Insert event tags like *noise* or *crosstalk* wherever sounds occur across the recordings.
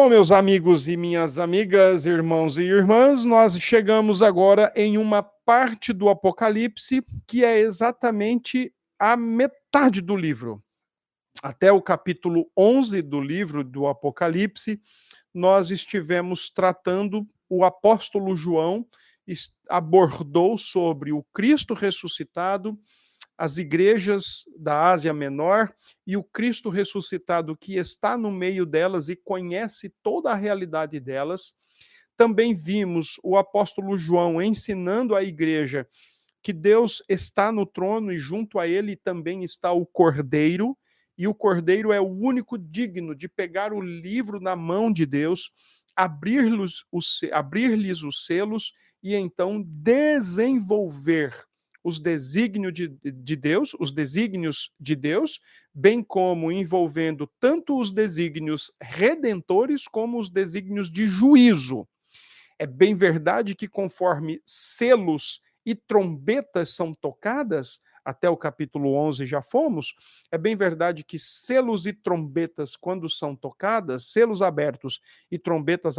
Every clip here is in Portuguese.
Bom, meus amigos e minhas amigas, irmãos e irmãs, nós chegamos agora em uma parte do Apocalipse que é exatamente a metade do livro. Até o capítulo 11 do livro do Apocalipse, nós estivemos tratando, o apóstolo João abordou sobre o Cristo ressuscitado as igrejas da Ásia Menor e o Cristo ressuscitado que está no meio delas e conhece toda a realidade delas. Também vimos o apóstolo João ensinando à igreja que Deus está no trono e junto a ele também está o Cordeiro, e o Cordeiro é o único digno de pegar o livro na mão de Deus, abrir-lhes os, abrir os selos e então desenvolver os desígnios de, de Deus, os desígnios de Deus, bem como envolvendo tanto os desígnios redentores como os desígnios de juízo. É bem verdade que conforme selos e trombetas são tocadas, até o capítulo 11 já fomos, é bem verdade que selos e trombetas, quando são tocadas, selos abertos e trombetas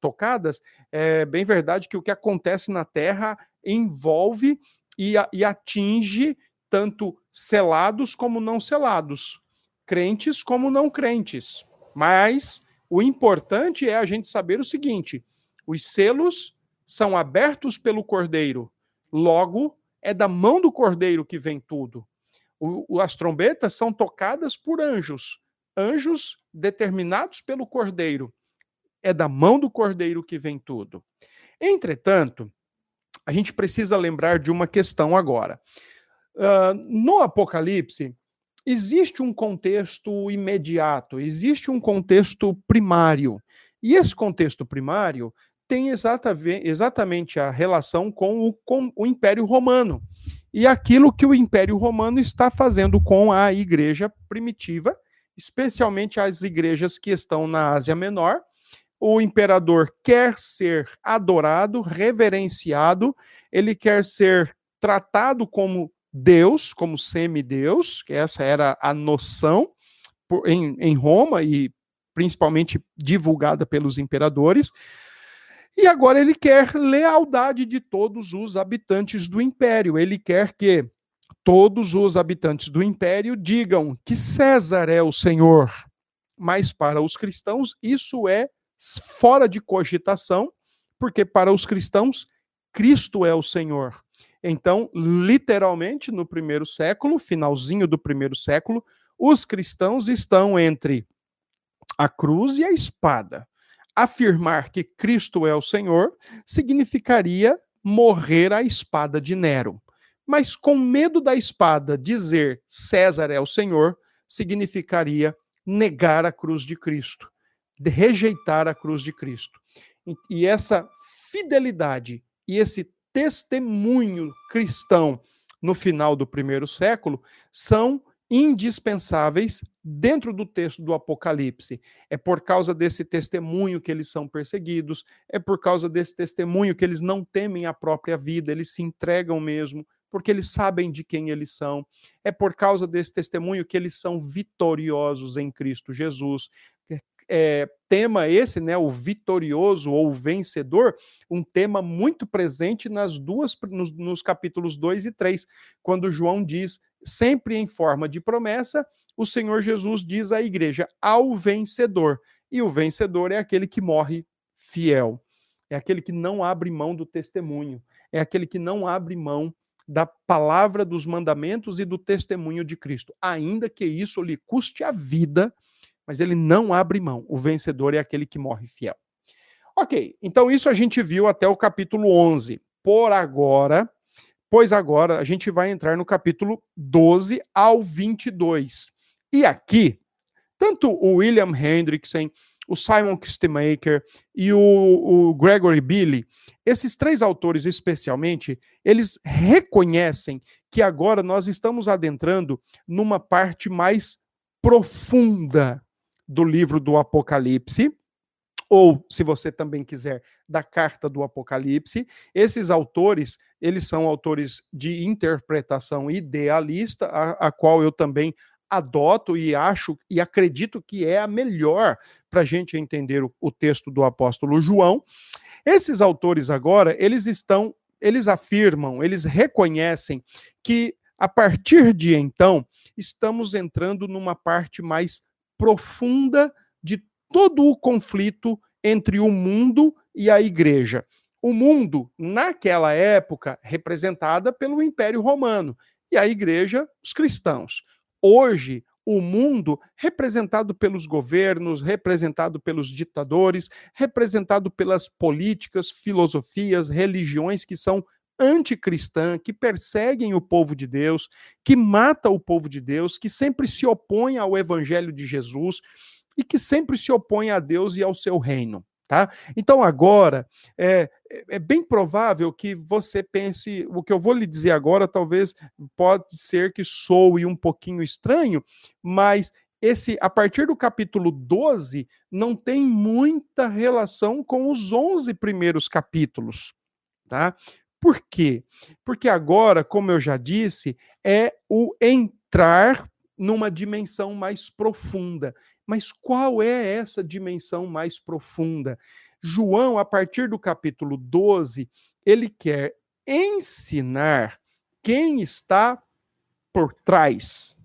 tocadas, é bem verdade que o que acontece na terra envolve e, e atinge tanto selados como não selados, crentes como não crentes. Mas o importante é a gente saber o seguinte: os selos são abertos pelo Cordeiro, logo é da mão do Cordeiro que vem tudo. O, as trombetas são tocadas por anjos, anjos determinados pelo Cordeiro. É da mão do Cordeiro que vem tudo. Entretanto, a gente precisa lembrar de uma questão agora. Uh, no Apocalipse, existe um contexto imediato, existe um contexto primário. E esse contexto primário tem exatamente a relação com o, com o Império Romano e aquilo que o Império Romano está fazendo com a igreja primitiva, especialmente as igrejas que estão na Ásia Menor, o imperador quer ser adorado, reverenciado, ele quer ser tratado como Deus, como semideus, que essa era a noção em, em Roma e principalmente divulgada pelos imperadores. E agora ele quer lealdade de todos os habitantes do império. Ele quer que todos os habitantes do império digam que César é o Senhor. Mas para os cristãos, isso é fora de cogitação, porque para os cristãos, Cristo é o Senhor. Então, literalmente, no primeiro século, finalzinho do primeiro século, os cristãos estão entre a cruz e a espada. Afirmar que Cristo é o Senhor significaria morrer à espada de Nero. Mas com medo da espada dizer César é o Senhor significaria negar a cruz de Cristo de rejeitar a cruz de Cristo. E essa fidelidade e esse testemunho cristão no final do primeiro século são indispensáveis dentro do texto do Apocalipse. É por causa desse testemunho que eles são perseguidos, é por causa desse testemunho que eles não temem a própria vida, eles se entregam mesmo, porque eles sabem de quem eles são. É por causa desse testemunho que eles são vitoriosos em Cristo Jesus é, tema esse, né, o vitorioso ou vencedor, um tema muito presente nas duas nos, nos capítulos 2 e 3, quando João diz, sempre em forma de promessa, o Senhor Jesus diz à igreja, ao vencedor. E o vencedor é aquele que morre fiel. É aquele que não abre mão do testemunho, é aquele que não abre mão da palavra dos mandamentos e do testemunho de Cristo, ainda que isso lhe custe a vida, mas ele não abre mão. O vencedor é aquele que morre fiel. Ok, então isso a gente viu até o capítulo 11. Por agora, pois agora a gente vai entrar no capítulo 12 ao 22. E aqui, tanto o William Hendrickson, o Simon Kistemaker e o, o, Gregory Billy, esses três autores especialmente, eles reconhecem que agora nós estamos adentrando numa parte mais profunda do livro do Apocalipse, ou, se você também quiser, da carta do Apocalipse. Esses autores, eles são autores de interpretação idealista, a, a qual eu também adoto e acho e acredito que é a melhor para a gente entender o, o texto do apóstolo João. Esses autores agora, eles estão, eles afirmam, eles reconhecem que a partir de então, estamos entrando numa parte mais profunda de todo o conflito entre o mundo e a igreja. O mundo, naquela época, representada pelo Império Romano, e a igreja, os cristãos. Hoje, o mundo representado pelos governos, representado pelos ditadores, representado pelas políticas, filosofias, religiões que são anticristã, que perseguem o povo de Deus, que mata o povo de Deus, que sempre se opõe ao evangelho de Jesus e que sempre se opõe a Deus e ao seu reino. Tá? Então, agora, é, é bem provável que você pense, o que eu vou lhe dizer agora, talvez pode ser que soe um pouquinho estranho, mas esse, a partir do capítulo 12, não tem muita relação com os 11 primeiros capítulos. Tá? Por quê? Porque agora, como eu já disse, é o entrar numa dimensão mais profunda. Mas qual é essa dimensão mais profunda? João, a partir do capítulo 12, ele quer ensinar quem está por trás.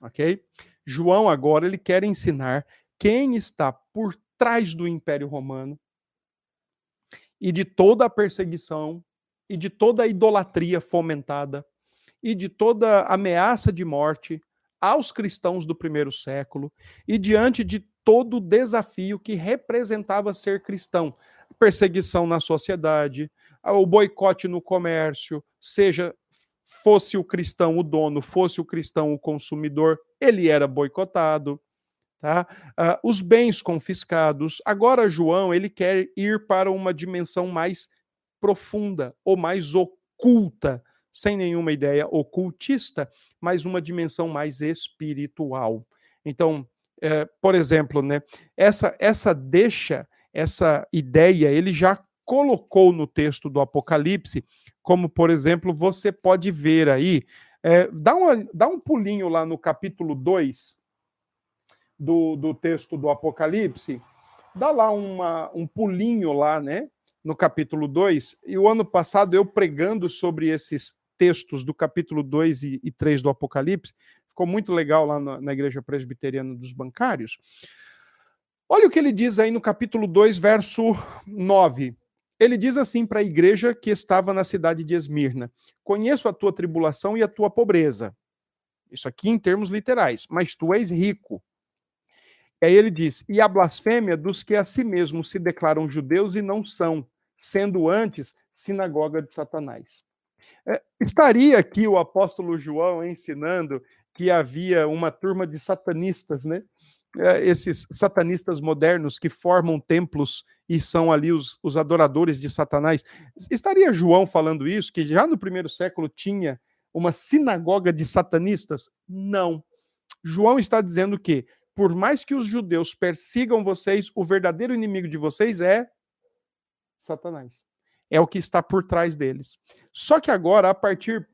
OK? João agora ele quer ensinar quem está por trás do Império Romano, e de toda a perseguição e de toda a idolatria fomentada e de toda ameaça de morte aos cristãos do primeiro século e diante de todo o desafio que representava ser cristão, perseguição na sociedade, o boicote no comércio, seja fosse o cristão o dono, fosse o cristão o consumidor, ele era boicotado. Tá? Uh, os bens confiscados. Agora, João, ele quer ir para uma dimensão mais profunda ou mais oculta, sem nenhuma ideia ocultista, mas uma dimensão mais espiritual. Então, é, por exemplo, né, essa, essa deixa, essa ideia, ele já colocou no texto do Apocalipse, como, por exemplo, você pode ver aí, é, dá, uma, dá um pulinho lá no capítulo 2, do, do texto do Apocalipse, dá lá uma, um pulinho lá, né? No capítulo 2. E o ano passado eu pregando sobre esses textos do capítulo 2 e, e 3 do Apocalipse, ficou muito legal lá na, na Igreja Presbiteriana dos Bancários. Olha o que ele diz aí no capítulo 2, verso 9. Ele diz assim para a igreja que estava na cidade de Esmirna: Conheço a tua tribulação e a tua pobreza. Isso aqui em termos literais, mas tu és rico. E aí ele diz: e a blasfêmia dos que a si mesmos se declaram judeus e não são, sendo antes sinagoga de Satanás. É, estaria aqui o apóstolo João ensinando que havia uma turma de satanistas, né? É, esses satanistas modernos que formam templos e são ali os, os adoradores de Satanás. Estaria João falando isso, que já no primeiro século tinha uma sinagoga de satanistas? Não. João está dizendo que por mais que os judeus persigam vocês, o verdadeiro inimigo de vocês é Satanás. É o que está por trás deles. Só que agora, a partir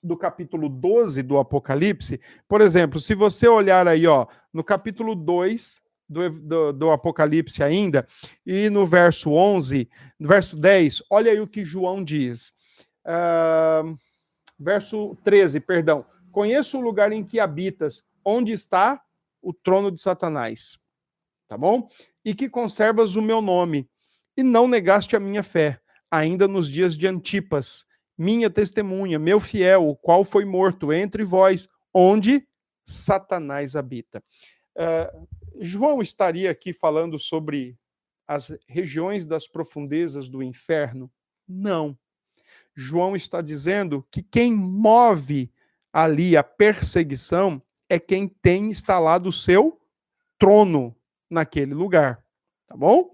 do capítulo 12 do Apocalipse, por exemplo, se você olhar aí, ó, no capítulo 2 do, do, do, Apocalipse ainda, e no verso 11, no verso 10, olha aí o que João diz. Uh, verso 13, perdão. Conheço o lugar em que habitas, onde está o trono de Satanás. Tá bom? E que conservas o meu nome, e não negaste a minha fé, ainda nos dias de Antipas, minha testemunha, meu fiel, o qual foi morto entre vós, onde Satanás habita. Uh, João estaria aqui falando sobre as regiões das profundezas do inferno? Não. João está dizendo que quem move ali a perseguição é quem tem instalado o seu trono naquele lugar. Tá bom?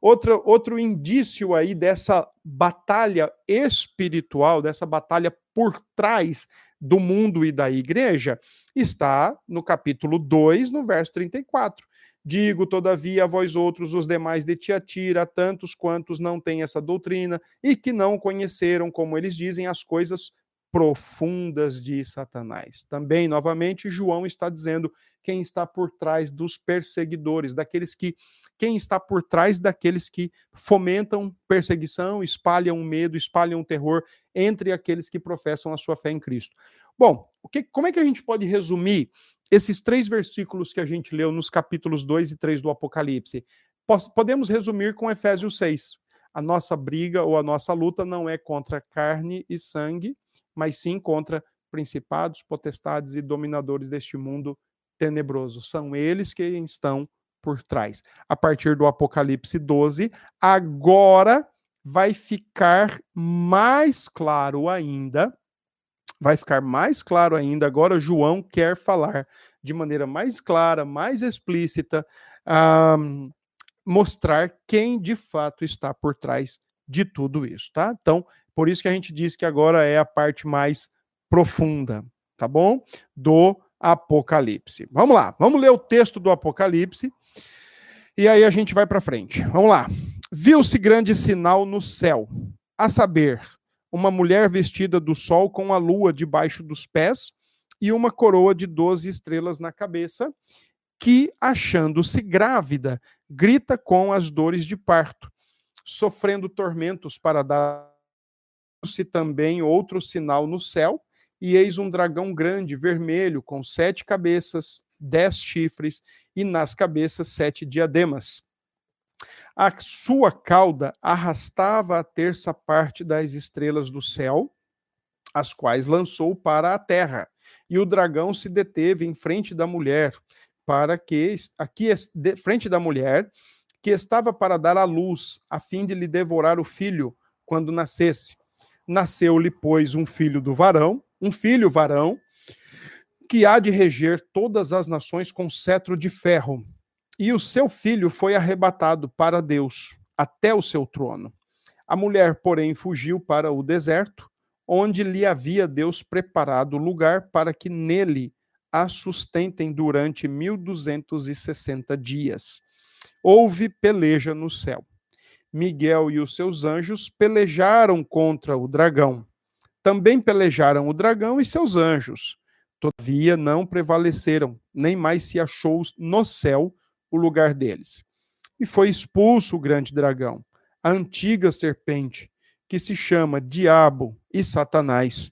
Outro, outro indício aí dessa batalha espiritual, dessa batalha por trás do mundo e da igreja, está no capítulo 2, no verso 34. Digo, todavia, a vós outros, os demais de Tiatira, tantos quantos não têm essa doutrina e que não conheceram, como eles dizem, as coisas profundas de Satanás. Também, novamente, João está dizendo quem está por trás dos perseguidores, daqueles que quem está por trás daqueles que fomentam perseguição, espalham medo, espalham terror entre aqueles que professam a sua fé em Cristo. Bom, o que, como é que a gente pode resumir esses três versículos que a gente leu nos capítulos 2 e 3 do Apocalipse? Podemos resumir com Efésios 6. A nossa briga ou a nossa luta não é contra carne e sangue, mas sim contra principados, potestades e dominadores deste mundo tenebroso. São eles que estão por trás. A partir do Apocalipse 12, agora vai ficar mais claro ainda. Vai ficar mais claro ainda. Agora, João quer falar de maneira mais clara, mais explícita, um, mostrar quem de fato está por trás de tudo isso, tá? Então, por isso que a gente diz que agora é a parte mais profunda, tá bom? Do Apocalipse. Vamos lá, vamos ler o texto do Apocalipse e aí a gente vai para frente. Vamos lá. Viu-se grande sinal no céu, a saber, uma mulher vestida do sol com a lua debaixo dos pés e uma coroa de doze estrelas na cabeça, que, achando-se grávida, grita com as dores de parto, sofrendo tormentos para dar se também outro sinal no céu, e eis um dragão grande, vermelho, com sete cabeças, dez chifres, e nas cabeças sete diademas. A sua cauda arrastava a terça parte das estrelas do céu, as quais lançou para a terra. E o dragão se deteve em frente da mulher, para que aqui de frente da mulher, que estava para dar à luz, a fim de lhe devorar o filho quando nascesse. Nasceu-lhe, pois, um filho do varão, um filho varão, que há de reger todas as nações com cetro de ferro. E o seu filho foi arrebatado para Deus, até o seu trono. A mulher, porém, fugiu para o deserto, onde lhe havia Deus preparado lugar para que nele a sustentem durante 1260 dias. Houve peleja no céu. Miguel e os seus anjos pelejaram contra o dragão. Também pelejaram o dragão e seus anjos. Todavia não prevaleceram, nem mais se achou no céu o lugar deles. E foi expulso o grande dragão, a antiga serpente, que se chama Diabo e Satanás,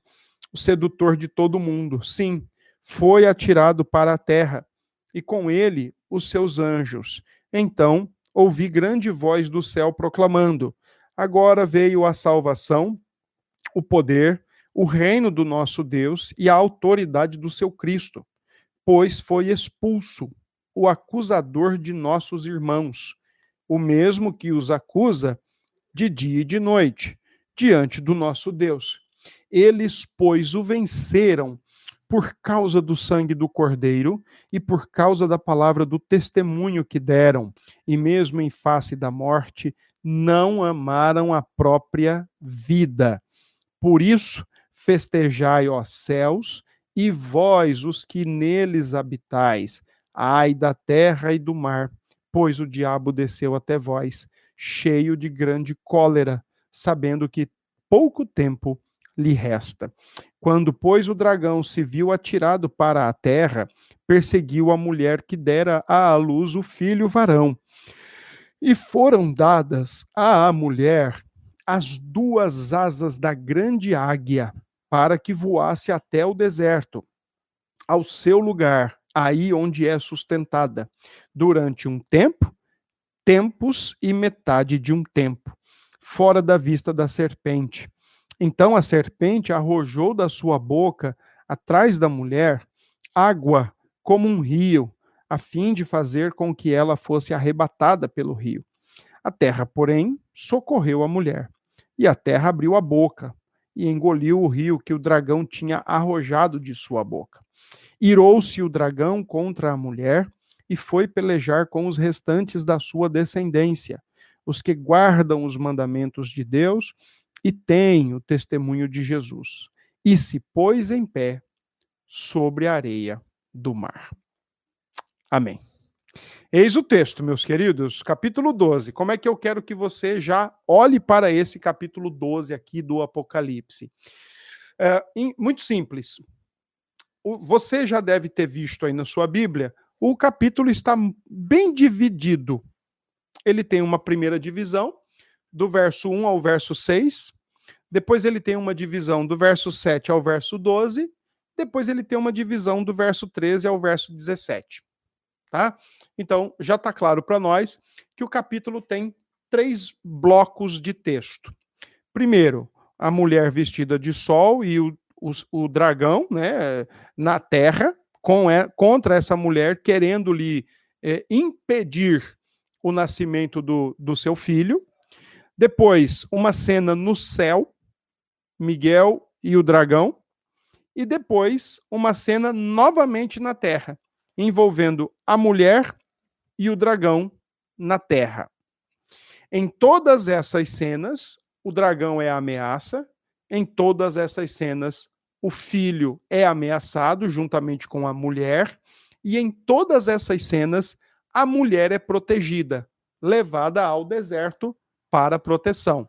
o sedutor de todo mundo. Sim, foi atirado para a terra, e com ele os seus anjos. Então ouvi grande voz do céu proclamando: Agora veio a salvação, o poder, o reino do nosso Deus e a autoridade do seu Cristo, pois foi expulso o acusador de nossos irmãos, o mesmo que os acusa de dia e de noite, diante do nosso Deus. Eles, pois, o venceram por causa do sangue do Cordeiro e por causa da palavra do testemunho que deram, e mesmo em face da morte, não amaram a própria vida. Por isso, festejai, ó céus, e vós, os que neles habitais, ai da terra e do mar, pois o diabo desceu até vós, cheio de grande cólera, sabendo que pouco tempo lhe resta. Quando, pois, o dragão se viu atirado para a terra, perseguiu a mulher que dera à luz o filho varão. E foram dadas à mulher as duas asas da grande águia, para que voasse até o deserto, ao seu lugar, aí onde é sustentada, durante um tempo, tempos e metade de um tempo, fora da vista da serpente então a serpente arrojou da sua boca, atrás da mulher, água como um rio, a fim de fazer com que ela fosse arrebatada pelo rio. A terra, porém, socorreu a mulher. E a terra abriu a boca e engoliu o rio que o dragão tinha arrojado de sua boca. Irou-se o dragão contra a mulher e foi pelejar com os restantes da sua descendência, os que guardam os mandamentos de Deus e tem o testemunho de Jesus, e se pôs em pé sobre a areia do mar. Amém. Eis o texto, meus queridos, capítulo 12. Como é que eu quero que você já olhe para esse capítulo 12 aqui do Apocalipse? É, muito simples. Você já deve ter visto aí na sua Bíblia, o capítulo está bem dividido. Ele tem uma primeira divisão, do verso 1 ao verso 6. Depois ele tem uma divisão do verso 7 ao verso 12. Depois ele tem uma divisão do verso 13 ao verso 17. Tá? Então, já está claro para nós que o capítulo tem três blocos de texto. Primeiro, a mulher vestida de sol e o, o, o dragão né, na terra, com, é, contra essa mulher, querendo lhe é, impedir o nascimento do, do seu filho. Depois, uma cena no céu, Miguel e o dragão. E depois, uma cena novamente na terra, envolvendo a mulher e o dragão na terra. Em todas essas cenas, o dragão é a ameaça. Em todas essas cenas, o filho é ameaçado juntamente com a mulher. E em todas essas cenas, a mulher é protegida, levada ao deserto para proteção.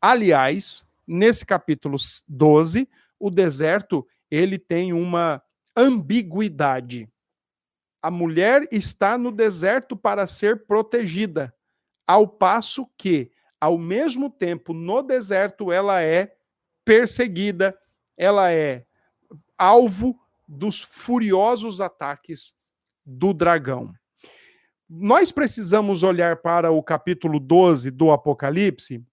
Aliás, nesse capítulo 12, o deserto ele tem uma ambiguidade. A mulher está no deserto para ser protegida, ao passo que, ao mesmo tempo, no deserto ela é perseguida, ela é alvo dos furiosos ataques do dragão nós precisamos olhar para o capítulo 12 do Apocalipse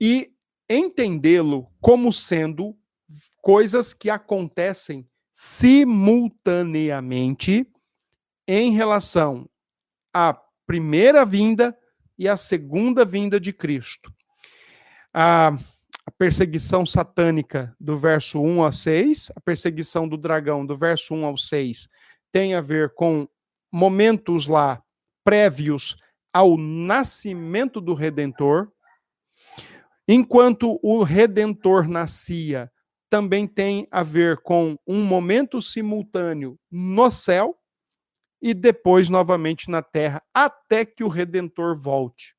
e entendê-lo como sendo coisas que acontecem simultaneamente em relação à primeira vinda e à segunda vinda de Cristo. A, perseguição satânica do verso 1 a 6, a perseguição do dragão do verso 1 ao 6 tem a ver com momentos lá prévios ao nascimento do Redentor. Enquanto o Redentor nascia, também tem a ver com um momento simultâneo no céu e depois novamente na terra, até que o Redentor volte.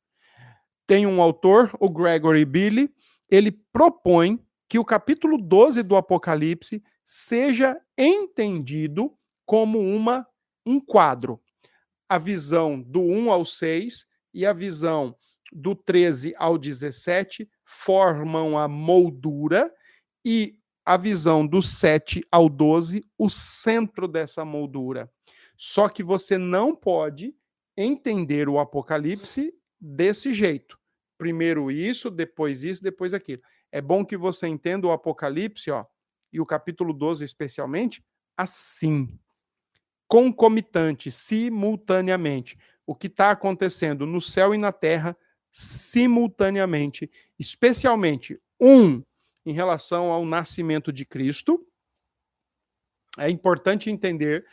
Tem um autor, o Gregory Billy, ele propõe que o capítulo 12 do Apocalipse seja entendido como uma um quadro. A visão do 1 ao 6 e a visão do 13 ao 17 formam a moldura e a visão do 7 ao 12 o centro dessa moldura. Só que você não pode entender o Apocalipse desse jeito. Primeiro isso, depois isso, depois aquilo. É bom que você entenda o Apocalipse, ó, e o capítulo 12 especialmente, assim concomitante, simultaneamente. O que está acontecendo no céu e na terra simultaneamente, especialmente um em relação ao nascimento de Cristo. É importante entender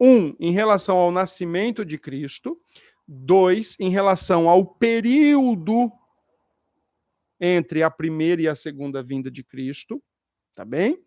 um em relação ao nascimento de Cristo, dois em relação ao período entre a primeira e a segunda vinda de Cristo, tá bem?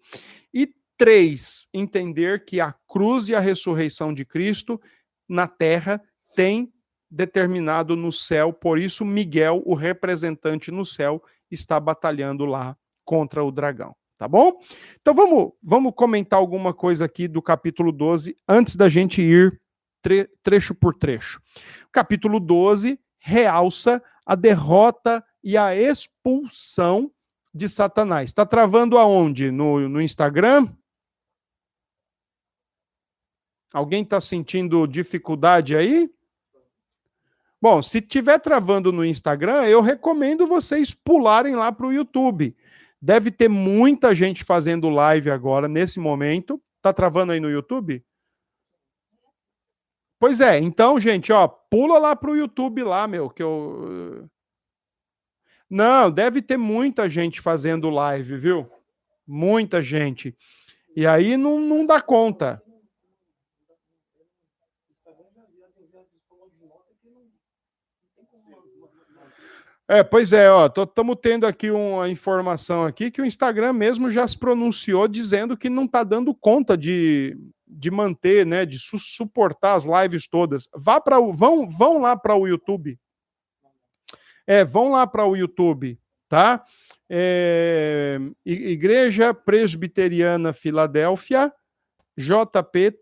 E Três, entender que a cruz e a ressurreição de Cristo na terra tem determinado no céu, por isso Miguel, o representante no céu, está batalhando lá contra o dragão, tá bom? Então vamos, vamos comentar alguma coisa aqui do capítulo 12 antes da gente ir tre trecho por trecho. O capítulo 12 realça a derrota e a expulsão de Satanás. Está travando aonde? No, no Instagram? Alguém está sentindo dificuldade aí? Bom, se tiver travando no Instagram, eu recomendo vocês pularem lá para o YouTube. Deve ter muita gente fazendo live agora, nesse momento. Tá travando aí no YouTube? Pois é, então, gente, ó, pula lá para o YouTube lá, meu, que eu. Não, deve ter muita gente fazendo live, viu? Muita gente. E aí não, não dá conta. É, pois é, ó, estamos tendo aqui uma informação aqui que o Instagram mesmo já se pronunciou dizendo que não está dando conta de, de manter, né, de su suportar as lives todas. Vá para o vão vão lá para o YouTube. É, vão lá para o YouTube, tá? É, Igreja Presbiteriana Filadélfia, JP-PB.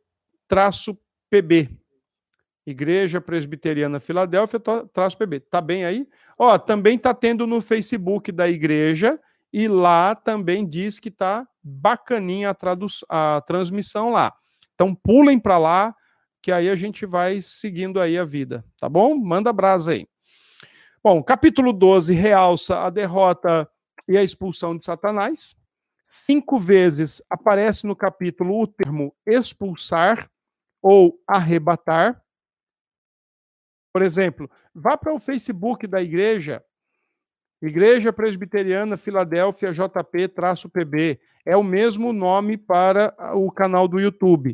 Igreja Presbiteriana Filadélfia, traço PB. Tá bem aí? Ó, também tá tendo no Facebook da igreja e lá também diz que tá bacaninha a, a transmissão lá. Então pulem para lá, que aí a gente vai seguindo aí a vida, tá bom? Manda brasa aí. Bom, capítulo 12 realça a derrota e a expulsão de Satanás. Cinco vezes aparece no capítulo o termo expulsar ou arrebatar. Por exemplo, vá para o Facebook da igreja, Igreja Presbiteriana Filadélfia JP-PB. É o mesmo nome para o canal do YouTube.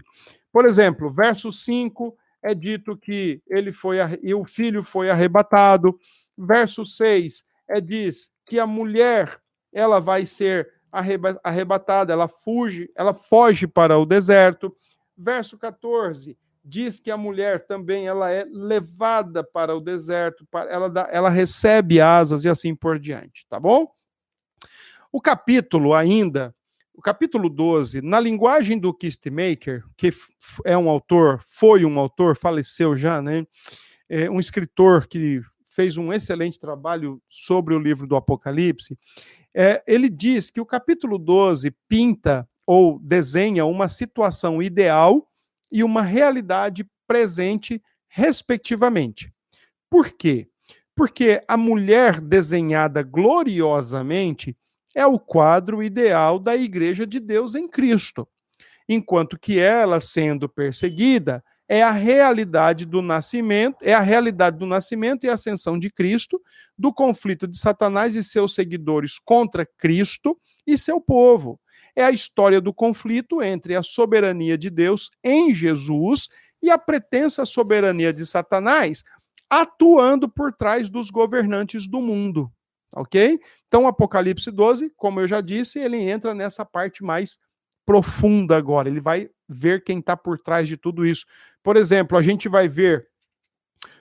Por exemplo, verso 5 é dito que ele foi e o filho foi arrebatado. Verso 6 é diz que a mulher ela vai ser arrebatada, ela fuge, ela foge para o deserto. Verso 14 diz que a mulher também ela é levada para o deserto, ela, dá, ela recebe asas e assim por diante, tá bom? O capítulo ainda o capítulo 12, na linguagem do Kistmaker, que é um autor, foi um autor, faleceu já, né? É um escritor que fez um excelente trabalho sobre o livro do Apocalipse. É, ele diz que o capítulo 12 pinta ou desenha uma situação ideal e uma realidade presente, respectivamente. Por quê? Porque a mulher desenhada gloriosamente é o quadro ideal da igreja de Deus em Cristo. Enquanto que ela, sendo perseguida, é a realidade do nascimento, é a realidade do nascimento e ascensão de Cristo, do conflito de Satanás e seus seguidores contra Cristo e seu povo. É a história do conflito entre a soberania de Deus em Jesus e a pretensa soberania de Satanás atuando por trás dos governantes do mundo ok? Então, Apocalipse 12, como eu já disse, ele entra nessa parte mais profunda agora. Ele vai ver quem está por trás de tudo isso. Por exemplo, a gente vai ver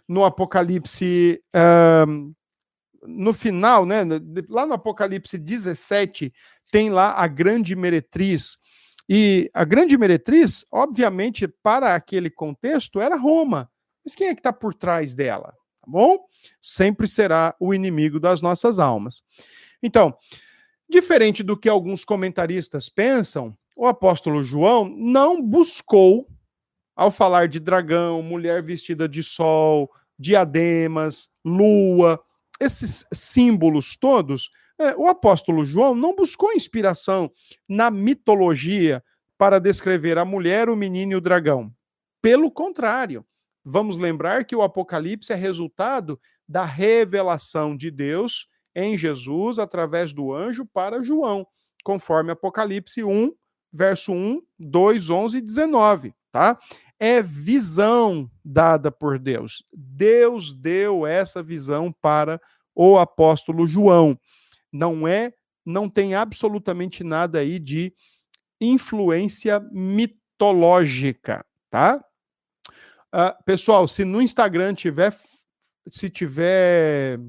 no Apocalipse, no final, né? Lá no Apocalipse 17, tem lá a grande meretriz. E a grande meretriz, obviamente, para aquele contexto, era Roma. Mas quem é que está por trás dela? tá bom? Sempre será o inimigo das nossas almas. Então, diferente do que alguns comentaristas pensam, o apóstolo João não buscou, ao falar de dragão, mulher vestida de sol, diademas, lua, esses símbolos todos, é, o apóstolo João não buscou inspiração na mitologia para descrever a mulher, o menino e o dragão. Pelo contrário, Vamos lembrar que o Apocalipse é resultado da revelação de Deus em Jesus através do anjo para João, conforme Apocalipse 1, verso 1, 2, 11 e 19, tá? É visão dada por Deus. Deus deu essa visão para o apóstolo João. Não é, não tem absolutamente nada aí de influência mitológica, tá? Uh, pessoal, se no Instagram tiver, se tiver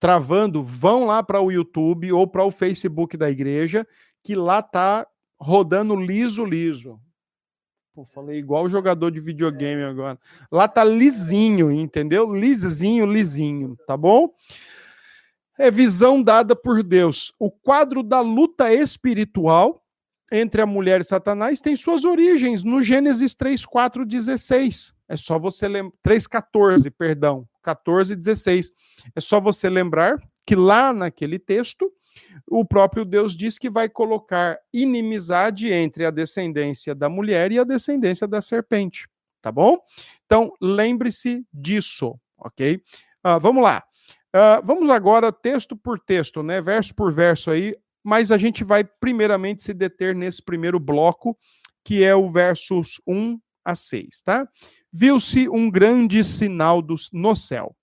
travando, vão lá para o YouTube ou para o Facebook da igreja, que lá tá rodando liso, liso. Pô, falei igual jogador de videogame agora. Lá tá lisinho, entendeu? Lisinho, lisinho, tá bom? É visão dada por Deus. O quadro da luta espiritual entre a mulher e Satanás tem suas origens no Gênesis 3, 4, 16. É só você lembrar. 3,14, perdão. 14 16. É só você lembrar que lá naquele texto, o próprio Deus diz que vai colocar inimizade entre a descendência da mulher e a descendência da serpente. Tá bom? Então, lembre-se disso, ok? Uh, vamos lá. Uh, vamos agora, texto por texto, né? Verso por verso aí, mas a gente vai primeiramente se deter nesse primeiro bloco, que é o versos 1 a 6, tá? Viu-se um grande sinal do, no céu.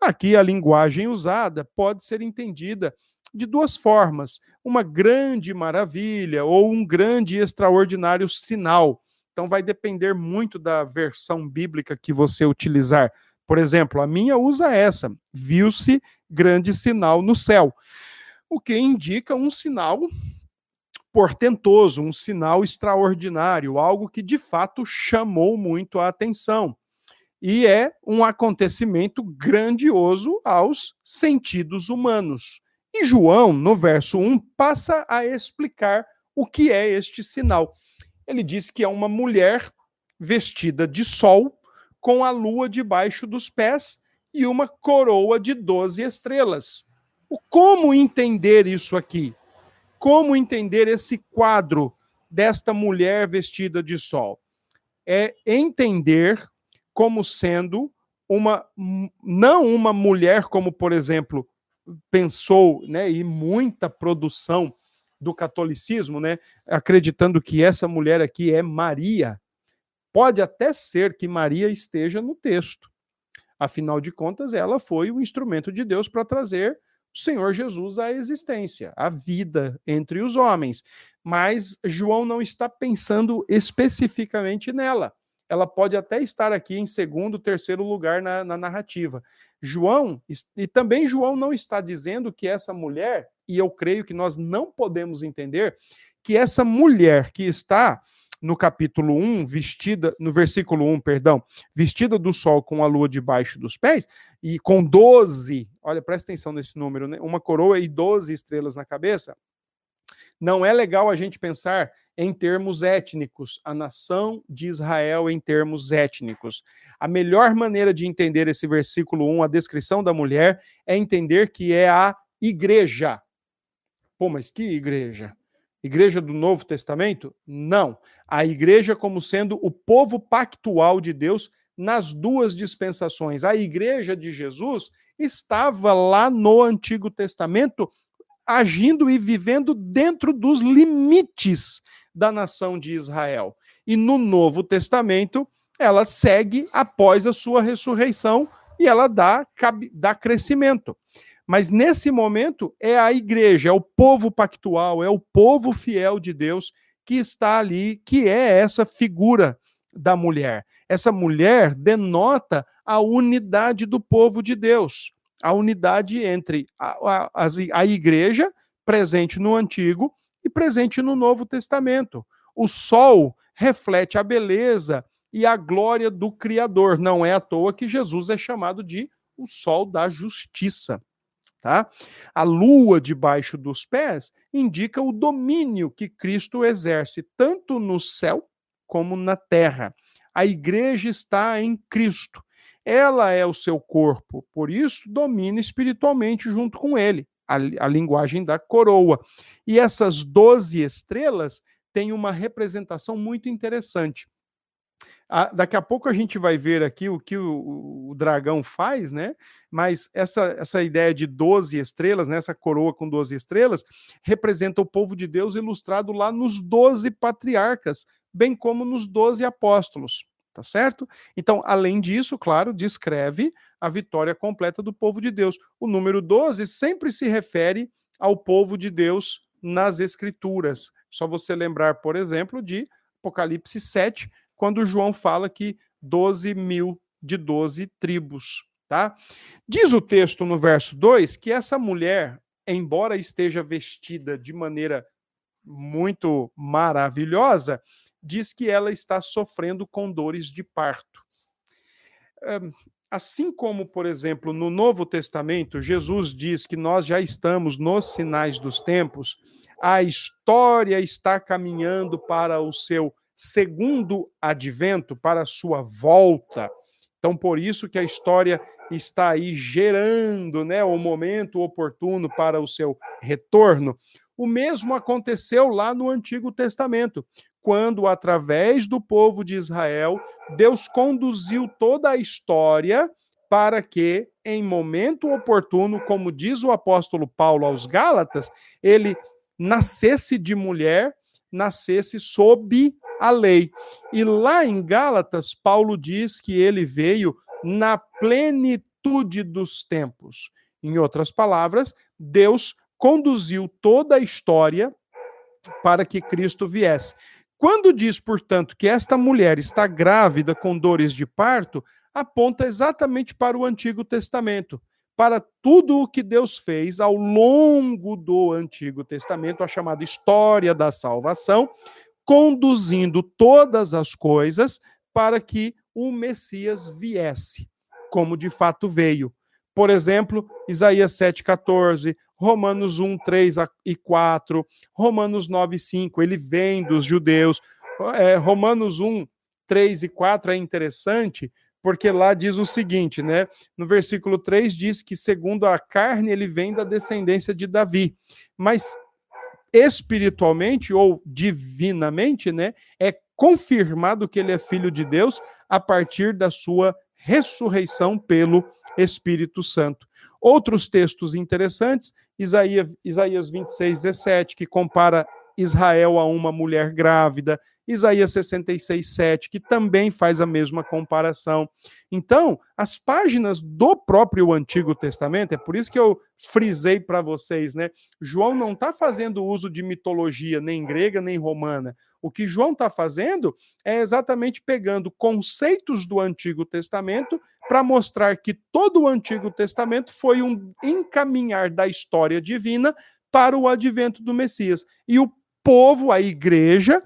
Aqui a linguagem usada pode ser entendida de duas formas: uma grande maravilha ou um grande e extraordinário sinal. Então vai depender muito da versão bíblica que você utilizar. Por exemplo, a minha usa essa: viu-se grande sinal no céu. o que indica um sinal portentoso, um sinal extraordinário, algo que de fato chamou muito a atenção. E é um acontecimento grandioso aos sentidos humanos. E João, no verso 1, passa a explicar o que é este sinal. Ele diz que é uma mulher vestida de sol, com a lua debaixo dos pés e uma coroa de 12 estrelas. O como entender isso aqui? Como entender esse quadro desta mulher vestida de sol? É entender como sendo uma não uma mulher como, por exemplo, pensou, né, e muita produção do catolicismo, né, acreditando que essa mulher aqui é Maria. Pode até ser que Maria esteja no texto. Afinal de contas, ela foi o instrumento de Deus para trazer o Senhor Jesus à existência, à vida entre os homens. Mas João não está pensando especificamente nela. Ela pode até estar aqui em segundo, terceiro lugar na, na narrativa. João, e também João não está dizendo que essa mulher, e eu creio que nós não podemos entender, que essa mulher que está no capítulo 1, vestida, no versículo 1, perdão, vestida do sol com a lua debaixo dos pés, e com 12, olha, presta atenção nesse número, né? Uma coroa e 12 estrelas na cabeça. Não é legal a gente pensar em termos étnicos, a nação de Israel em termos étnicos. A melhor maneira de entender esse versículo 1, a descrição da mulher, é entender que é a igreja. Pô, mas que igreja? Igreja do Novo Testamento? Não. A igreja como sendo o povo pactual de Deus nas duas dispensações. A igreja de Jesus estava lá no Antigo Testamento agindo e vivendo dentro dos limites da nação de Israel. E no Novo Testamento, ela segue após a sua ressurreição e ela dá, dá crescimento. Mas nesse momento é a igreja, é o povo pactual, é o povo fiel de Deus que está ali, que é essa figura da mulher. Essa mulher denota a unidade do povo de Deus, a unidade entre a, a, a igreja presente no Antigo e presente no Novo Testamento. O sol reflete a beleza e a glória do Criador. Não é à toa que Jesus é chamado de o sol da justiça. Tá? A lua debaixo dos pés indica o domínio que Cristo exerce tanto no céu como na terra. A igreja está em Cristo. Ela é o seu corpo, por isso domina espiritualmente junto com ele, a, a linguagem da coroa. E essas doze estrelas têm uma representação muito interessante. A, daqui a pouco a gente vai ver aqui o que o, o, dragão faz, né? Mas essa, essa ideia de 12 estrelas, né? essa coroa com 12 estrelas, representa o povo de Deus ilustrado lá nos 12 patriarcas, bem como nos 12 apóstolos. Tá certo? Então, além disso, claro, descreve a vitória completa do povo de Deus. O número 12 sempre se refere ao povo de Deus nas Escrituras. Só você lembrar, por exemplo, de Apocalipse 7, quando João fala que 12 mil de 12 tribos. Tá? Diz o texto no verso 2 que essa mulher, embora esteja vestida de maneira muito maravilhosa, diz que ela está sofrendo com dores de parto. Assim como, por exemplo, no Novo Testamento, Jesus diz que nós já estamos nos sinais dos tempos, a história está caminhando para o seu segundo advento, para sua volta. Então, por isso que a história está aí gerando né, o momento oportuno para o seu retorno. O mesmo aconteceu lá no Antigo Testamento, quando, através do povo de Israel, Deus conduziu toda a história para que, em momento oportuno, como diz o apóstolo Paulo aos Gálatas, ele nascesse de mulher, nascesse sob a lei. E lá em Gálatas, Paulo diz que ele veio na plenitude dos tempos. Em outras palavras, Deus conduziu toda a história para que Cristo viesse. Quando diz, portanto, que esta mulher está grávida com dores de parto, aponta exatamente para o Antigo Testamento, para tudo o que Deus fez ao longo do Antigo Testamento, a chamada história da salvação, conduzindo todas as coisas para que o Messias viesse, como de fato veio. Por exemplo, Isaías 7,14, Romanos 1, 3 e 4, Romanos 9, 5, ele vem dos judeus. É, Romanos 1, 3 e 4 é interessante, porque lá diz o seguinte, né? No versículo 3 diz que, segundo a carne, ele vem da descendência de Davi. Mas espiritualmente ou divinamente, né? É confirmado que ele é filho de Deus a partir da sua ressurreição pelo Espírito Santo. Outros textos interessantes, Isaías, Isaías 26, 17, que compara Israel a uma mulher grávida, Isaías 66, 7, que também faz a mesma comparação. Então, as páginas do próprio Antigo Testamento, é por isso que eu frisei para vocês, né? João não está fazendo uso de mitologia nem grega nem romana. O que João está fazendo é exatamente pegando conceitos do Antigo Testamento para mostrar que todo o Antigo Testamento foi um encaminhar da história divina para o advento do Messias. E o povo, a igreja,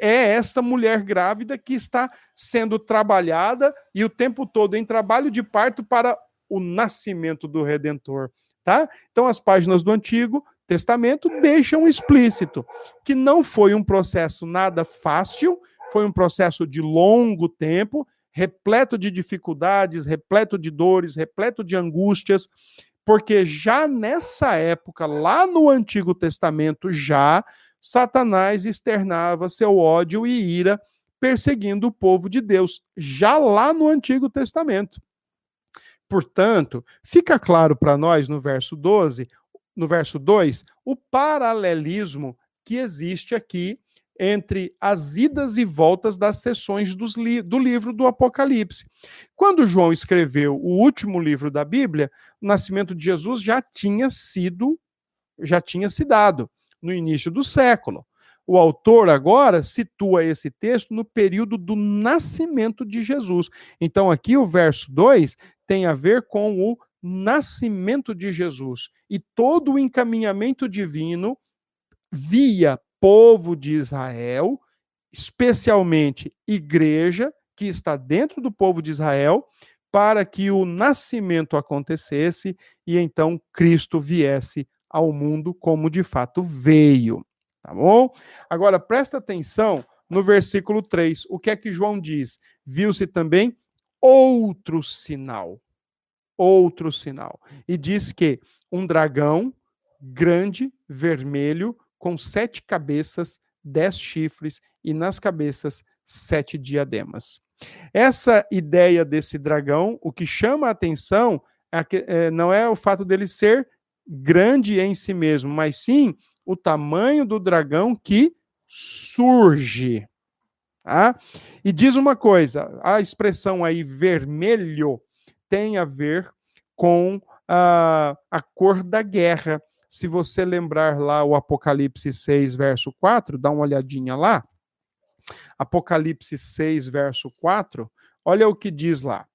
é esta mulher grávida que está sendo trabalhada e o tempo todo em trabalho de parto para o nascimento do redentor, tá? Então as páginas do Antigo Testamento deixam explícito que não foi um processo nada fácil, foi um processo de longo tempo, repleto de dificuldades, repleto de dores, repleto de angústias, porque já nessa época, lá no Antigo Testamento, já Satanás externava seu ódio e ira perseguindo o povo de Deus, já lá no Antigo Testamento. Portanto, fica claro para nós no verso 12, no verso 2, o paralelismo que existe aqui entre as idas e voltas das sessões li do livro do Apocalipse. Quando João escreveu o último livro da Bíblia, o nascimento de Jesus já tinha sido já tinha se dado no início do século. O autor agora situa esse texto no período do nascimento de Jesus. Então, aqui o verso 2 tem a ver com o nascimento de Jesus e todo o encaminhamento divino via povo de Israel, especialmente igreja que está dentro do povo de Israel, para que o nascimento acontecesse e então Cristo viesse ao mundo como de fato veio. Tá bom? Agora presta atenção no versículo 3. O que é que João diz? Viu-se também outro sinal. Outro sinal. E diz que um dragão grande, vermelho, com sete cabeças, dez chifres e nas cabeças sete diademas. Essa ideia desse dragão, o que chama a atenção é que, é, não é o fato dele ser grande em si mesmo, mas sim o tamanho do dragão que surge. Tá? E diz uma coisa: a expressão aí vermelho tem a ver com a, a cor da guerra. Se você lembrar lá o Apocalipse 6, verso 4, dá uma olhadinha lá. Apocalipse 6, verso 4, olha o que diz lá.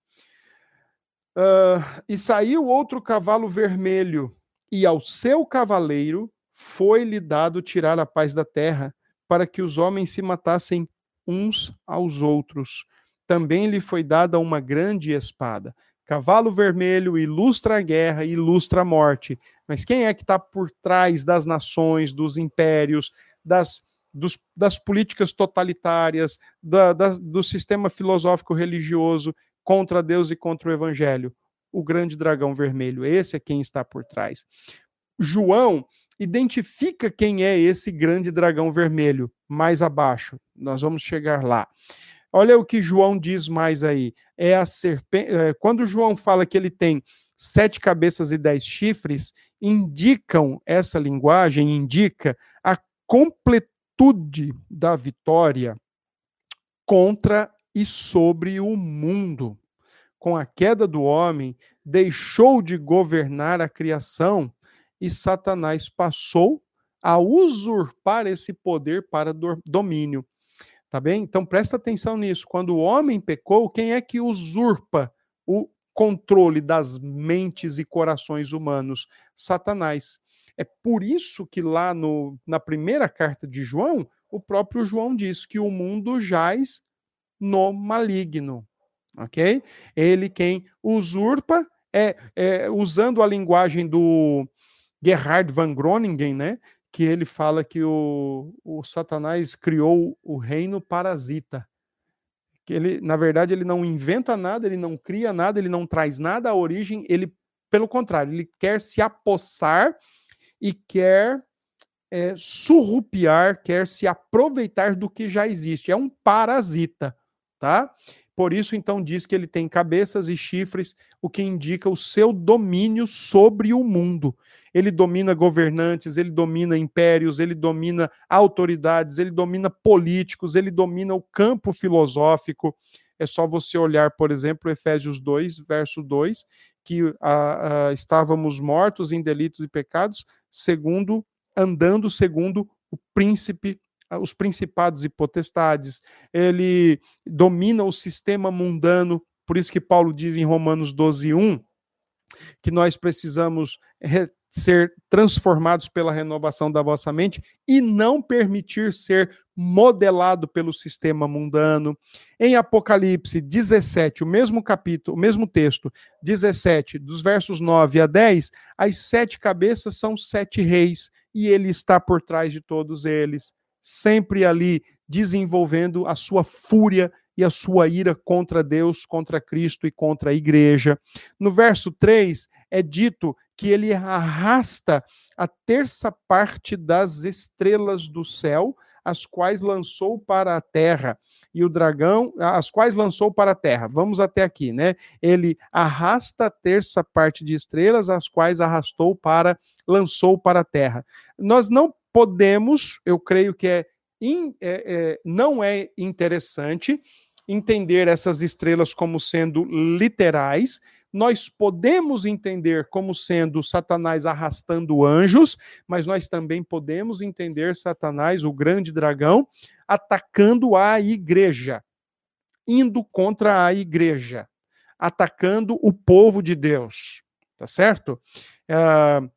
Uh, e saiu outro cavalo vermelho, e ao seu cavaleiro foi-lhe dado tirar a paz da terra, para que os homens se matassem uns aos outros. Também lhe foi dada uma grande espada. Cavalo vermelho ilustra a guerra, ilustra a morte. Mas quem é que está por trás das nações, dos impérios, das, dos, das políticas totalitárias, da, da, do sistema filosófico religioso contra Deus e contra o evangelho? O grande dragão vermelho. Esse é quem está por trás. João identifica quem é esse grande dragão vermelho mais abaixo. Nós vamos chegar lá. Olha o que João diz mais aí. É a serpente. É, quando João fala que ele tem sete cabeças e dez chifres, indicam essa linguagem indica a completude da vitória contra e sobre o mundo com a queda do homem, deixou de governar a criação e Satanás passou a usurpar esse poder para domínio. Tá bem? Então presta atenção nisso. Quando o homem pecou, quem é que usurpa o controle das mentes e corações humanos? Satanás. É por isso que lá no, na primeira carta de João, o próprio João diz que o mundo jaz no maligno. Ok? Ele quem usurpa, é, é usando a linguagem do Gerhard van Groningen, né? Que ele fala que o, o Satanás criou o reino parasita que ele, na verdade, ele não inventa nada, ele não cria nada, ele não traz nada à origem, ele, pelo contrário, ele quer se apossar e quer é, surrupiar, quer se aproveitar do que já existe. É um parasita, tá? Por isso, então, diz que ele tem cabeças e chifres, o que indica o seu domínio sobre o mundo. Ele domina governantes, ele domina impérios, ele domina autoridades, ele domina políticos, ele domina o campo filosófico. É só você olhar, por exemplo, Efésios 2, verso 2, que ah, ah, estávamos mortos em delitos e pecados, segundo andando segundo o príncipe os principados e potestades, ele domina o sistema mundano, por isso que Paulo diz em Romanos 12, 1, que nós precisamos ser transformados pela renovação da vossa mente e não permitir ser modelado pelo sistema mundano. Em Apocalipse 17, o mesmo capítulo, o mesmo texto, 17, dos versos 9 a 10, as sete cabeças são sete reis e ele está por trás de todos eles sempre ali desenvolvendo a sua fúria e a sua ira contra Deus, contra Cristo e contra a igreja. No verso 3 é dito que ele arrasta a terça parte das estrelas do céu, as quais lançou para a terra, e o dragão, as quais lançou para a terra. Vamos até aqui, né? Ele arrasta a terça parte de estrelas, as quais arrastou para, lançou para a terra. Nós não podemos, eu creio que é, in, é, é, não é interessante entender essas estrelas como sendo literais. Nós podemos entender como sendo Satanás arrastando anjos, mas nós também podemos entender Satanás, o grande dragão, atacando a igreja, indo contra a igreja, atacando o povo de Deus. Tá certo? Uh,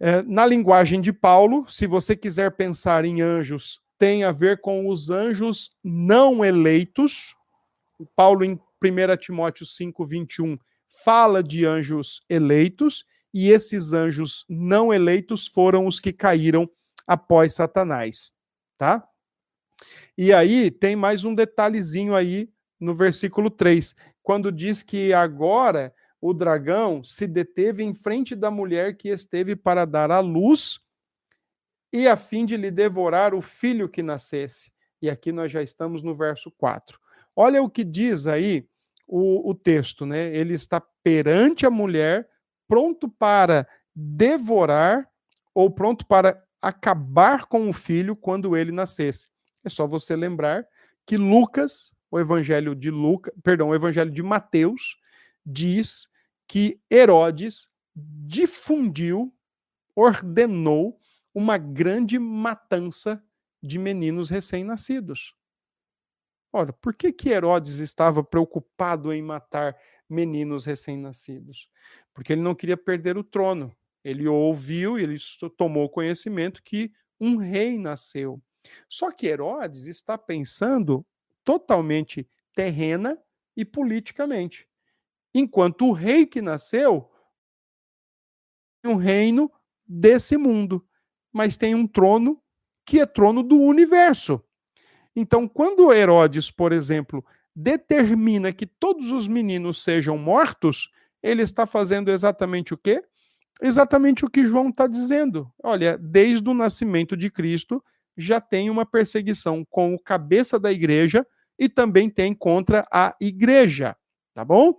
é, na linguagem de Paulo, se você quiser pensar em anjos, tem a ver com os anjos não eleitos. Paulo, em 1 Timóteo 5, 21, fala de anjos eleitos, e esses anjos não eleitos foram os que caíram após Satanás, tá? E aí tem mais um detalhezinho aí no versículo 3, quando diz que agora o dragão se deteve em frente da mulher que esteve para dar à luz e a fim de lhe devorar o filho que nascesse. E aqui nós já estamos no verso 4. Olha o que diz aí o, o texto, né? Ele está perante a mulher, pronto para devorar ou pronto para acabar com o filho quando ele nascesse. É só você lembrar que Lucas, o evangelho de Lucas, perdão, o evangelho de Mateus diz que Herodes difundiu, ordenou uma grande matança de meninos recém-nascidos. Ora, por que, que Herodes estava preocupado em matar meninos recém-nascidos? Porque ele não queria perder o trono. Ele ouviu e ele tomou conhecimento que um rei nasceu. Só que Herodes está pensando totalmente terrena e politicamente. Enquanto o rei que nasceu um reino desse mundo, mas tem um trono que é trono do universo. Então, quando Herodes, por exemplo, determina que todos os meninos sejam mortos, ele está fazendo exatamente o quê? Exatamente o que João está dizendo. Olha, desde o nascimento de Cristo já tem uma perseguição com o cabeça da igreja e também tem contra a igreja, tá bom?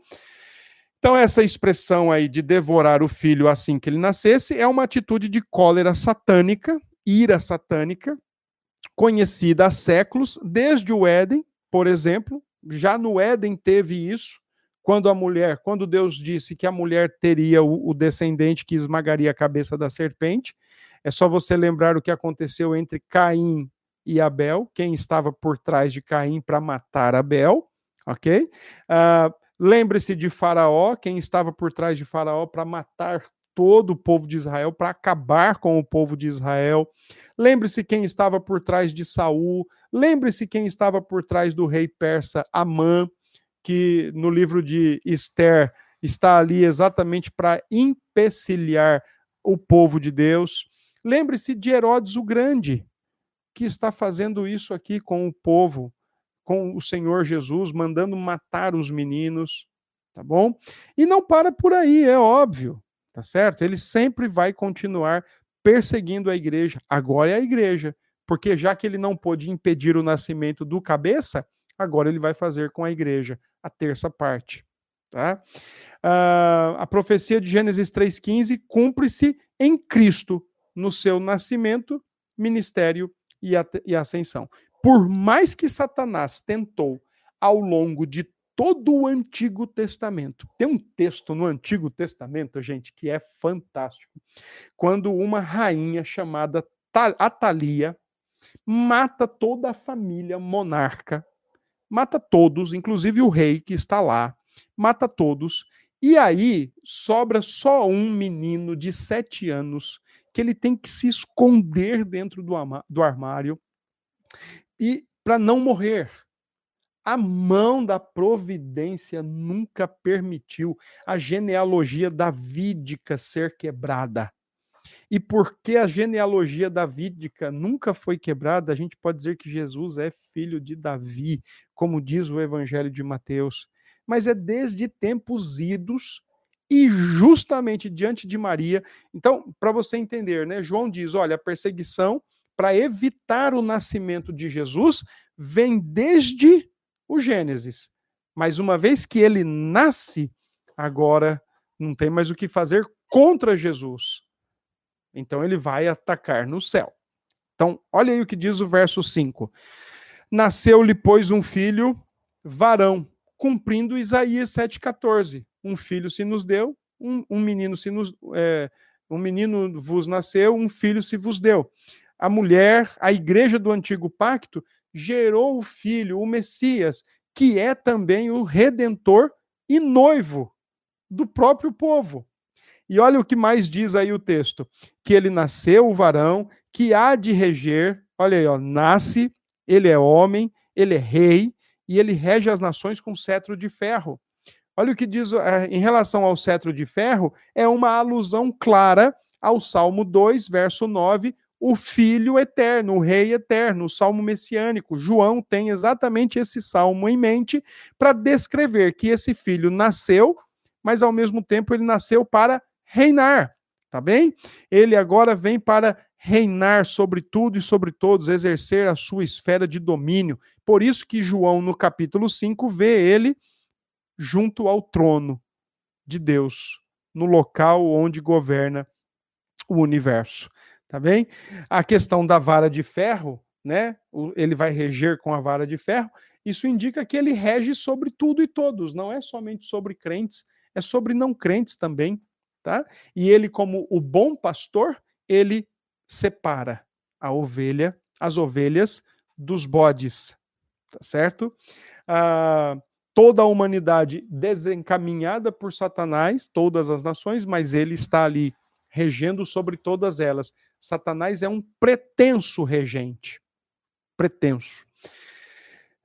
Então, essa expressão aí de devorar o filho assim que ele nascesse é uma atitude de cólera satânica, ira satânica, conhecida há séculos, desde o Éden, por exemplo. Já no Éden teve isso, quando a mulher, quando Deus disse que a mulher teria o, o descendente que esmagaria a cabeça da serpente. É só você lembrar o que aconteceu entre Caim e Abel, quem estava por trás de Caim para matar Abel, ok? Uh, Lembre-se de Faraó, quem estava por trás de Faraó para matar todo o povo de Israel, para acabar com o povo de Israel. Lembre-se quem estava por trás de Saul. Lembre-se quem estava por trás do rei persa Amã, que no livro de Esther está ali exatamente para empecilhar o povo de Deus. Lembre-se de Herodes o Grande, que está fazendo isso aqui com o povo, com o Senhor Jesus, mandando matar os meninos, tá bom? E não para por aí, é óbvio, tá certo? Ele sempre vai continuar perseguindo a igreja. Agora é a igreja, porque já que ele não pôde impedir o nascimento do cabeça, agora ele vai fazer com a igreja a terça parte. Tá? Uh, a profecia de Gênesis 3,15 cumpre-se em Cristo, no seu nascimento, ministério e, e ascensão. Por mais que Satanás tentou, ao longo de todo o Antigo Testamento, tem um texto no Antigo Testamento, gente, que é fantástico, quando uma rainha chamada Atalia mata toda a família monarca, mata todos, inclusive o rei que está lá, mata todos, e aí sobra só um menino de sete anos que ele tem que se esconder dentro do, do armário e para não morrer. A mão da providência nunca permitiu a genealogia davídica ser quebrada. E porque a genealogia davídica nunca foi quebrada, a gente pode dizer que Jesus é filho de Davi, como diz o Evangelho de Mateus. Mas é desde tempos idos e justamente diante de Maria. Então, para você entender, né, João diz: olha, a perseguição para evitar o nascimento de Jesus vem desde o Gênesis. Mas uma vez que ele nasce, agora não tem mais o que fazer contra Jesus. Então ele vai atacar no céu. Então, olha aí o que diz o verso 5. Nasceu-lhe, pois, um filho varão, cumprindo Isaías 7,14 um filho se nos deu, um, um menino se nos é, um menino vos nasceu, um filho se vos deu. A mulher, a igreja do antigo pacto, gerou o filho, o Messias, que é também o redentor e noivo do próprio povo. E olha o que mais diz aí o texto: que ele nasceu o varão, que há de reger, olha aí, ó, nasce, ele é homem, ele é rei, e ele rege as nações com cetro de ferro. Olha o que diz é, em relação ao cetro de ferro, é uma alusão clara ao Salmo 2, verso 9, o Filho eterno, o Rei eterno, o Salmo messiânico. João tem exatamente esse salmo em mente para descrever que esse filho nasceu, mas ao mesmo tempo ele nasceu para reinar, tá bem? Ele agora vem para reinar sobre tudo e sobre todos, exercer a sua esfera de domínio. Por isso que João, no capítulo 5, vê ele junto ao trono de Deus, no local onde governa o universo. Tá bem? A questão da vara de ferro, né? Ele vai reger com a vara de ferro. Isso indica que ele rege sobre tudo e todos, não é somente sobre crentes, é sobre não crentes também, tá? E ele como o bom pastor, ele separa a ovelha, as ovelhas dos bodes, tá certo? Ah, toda a humanidade desencaminhada por Satanás, todas as nações, mas ele está ali regendo sobre todas elas. Satanás é um pretenso regente. Pretenso.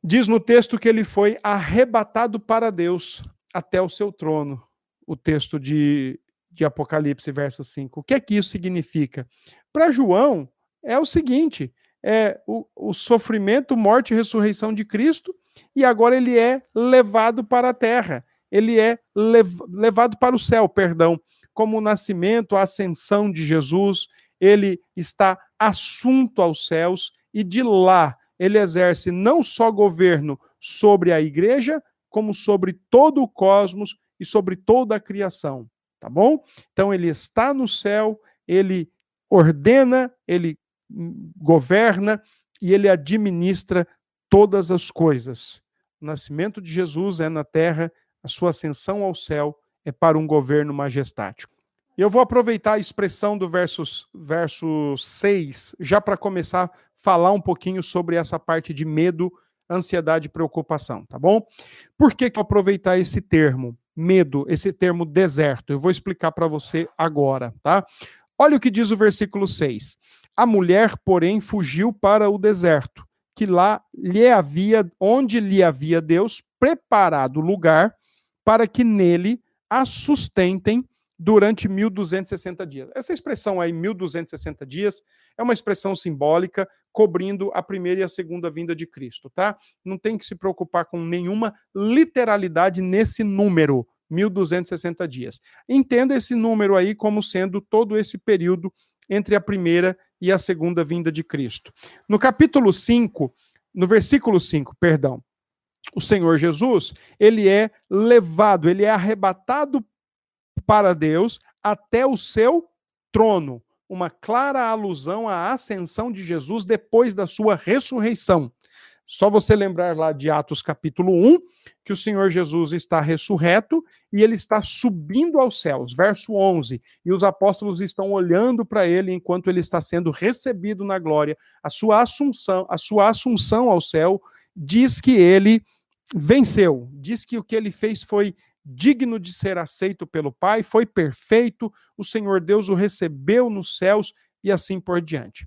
Diz no texto que ele foi arrebatado para Deus até o seu trono. O texto de, de Apocalipse, verso 5. O que é que isso significa? Para João, é o seguinte: é o, o sofrimento, morte e ressurreição de Cristo e agora ele é levado para a terra, ele é lev levado para o céu, perdão, como o nascimento, a ascensão de Jesus, ele está assunto aos céus e de lá ele exerce não só governo sobre a igreja, como sobre todo o cosmos e sobre toda a criação, tá bom? Então ele está no céu, ele ordena, ele hum, governa e ele administra todas as coisas. O nascimento de Jesus é na terra, a sua ascensão ao céu é para um governo majestático. E eu vou aproveitar a expressão do verso, verso 6, já para começar a falar um pouquinho sobre essa parte de medo ansiedade e preocupação, tá bom? Por que, que eu aproveitar esse termo, medo, esse termo deserto? Eu vou explicar para você agora, tá? Olha o que diz o versículo 6. A mulher, porém, fugiu para o deserto, que lá lhe havia, onde lhe havia Deus preparado lugar para que nele a sustentem durante 1260 dias. Essa expressão aí, 1260 dias, é uma expressão simbólica cobrindo a primeira e a segunda vinda de Cristo, tá? Não tem que se preocupar com nenhuma literalidade nesse número, 1260 dias. Entenda esse número aí como sendo todo esse período entre a primeira e a segunda vinda de Cristo. No capítulo 5, no versículo 5, perdão, o Senhor Jesus, ele é levado, ele é arrebatado para Deus até o seu trono. Uma clara alusão à ascensão de Jesus depois da sua ressurreição. Só você lembrar lá de Atos capítulo 1, que o Senhor Jesus está ressurreto e ele está subindo aos céus, verso 11. E os apóstolos estão olhando para ele enquanto ele está sendo recebido na glória. A sua assunção, a sua assunção ao céu diz que ele venceu, diz que o que ele fez foi digno de ser aceito pelo Pai, foi perfeito, o Senhor Deus o recebeu nos céus e assim por diante.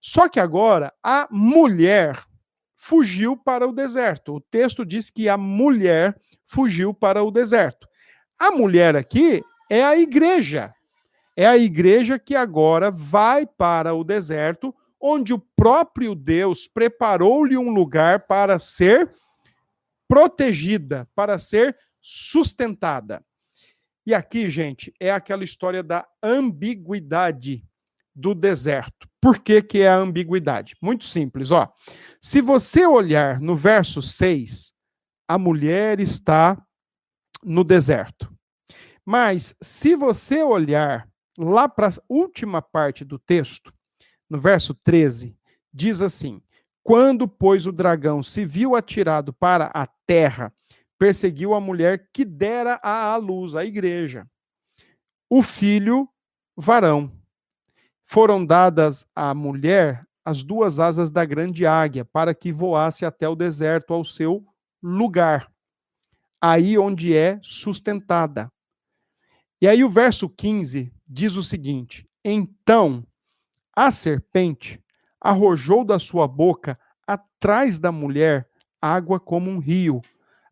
Só que agora a mulher fugiu para o deserto. O texto diz que a mulher fugiu para o deserto. A mulher aqui é a igreja. É a igreja que agora vai para o deserto, onde o próprio Deus preparou-lhe um lugar para ser protegida, para ser sustentada. E aqui, gente, é aquela história da ambiguidade do deserto. Por que, que é a ambiguidade? Muito simples, ó. Se você olhar no verso 6, a mulher está no deserto. Mas se você olhar lá para a última parte do texto, no verso 13, diz assim: Quando, pois, o dragão se viu atirado para a terra perseguiu a mulher que dera à luz, a igreja. O filho varão. Foram dadas à mulher as duas asas da grande águia, para que voasse até o deserto, ao seu lugar, aí onde é sustentada. E aí o verso 15 diz o seguinte: Então a serpente arrojou da sua boca atrás da mulher água como um rio,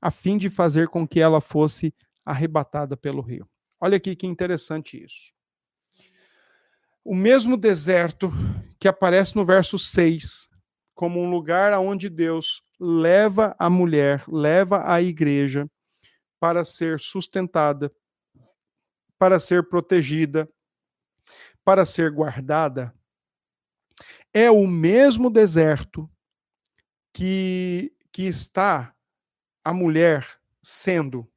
a fim de fazer com que ela fosse arrebatada pelo rio. Olha aqui que interessante isso. O mesmo deserto que aparece no verso 6, como um lugar aonde Deus leva a mulher, leva a igreja para ser sustentada, para ser protegida, para ser guardada, é o mesmo deserto que, que está a mulher sendo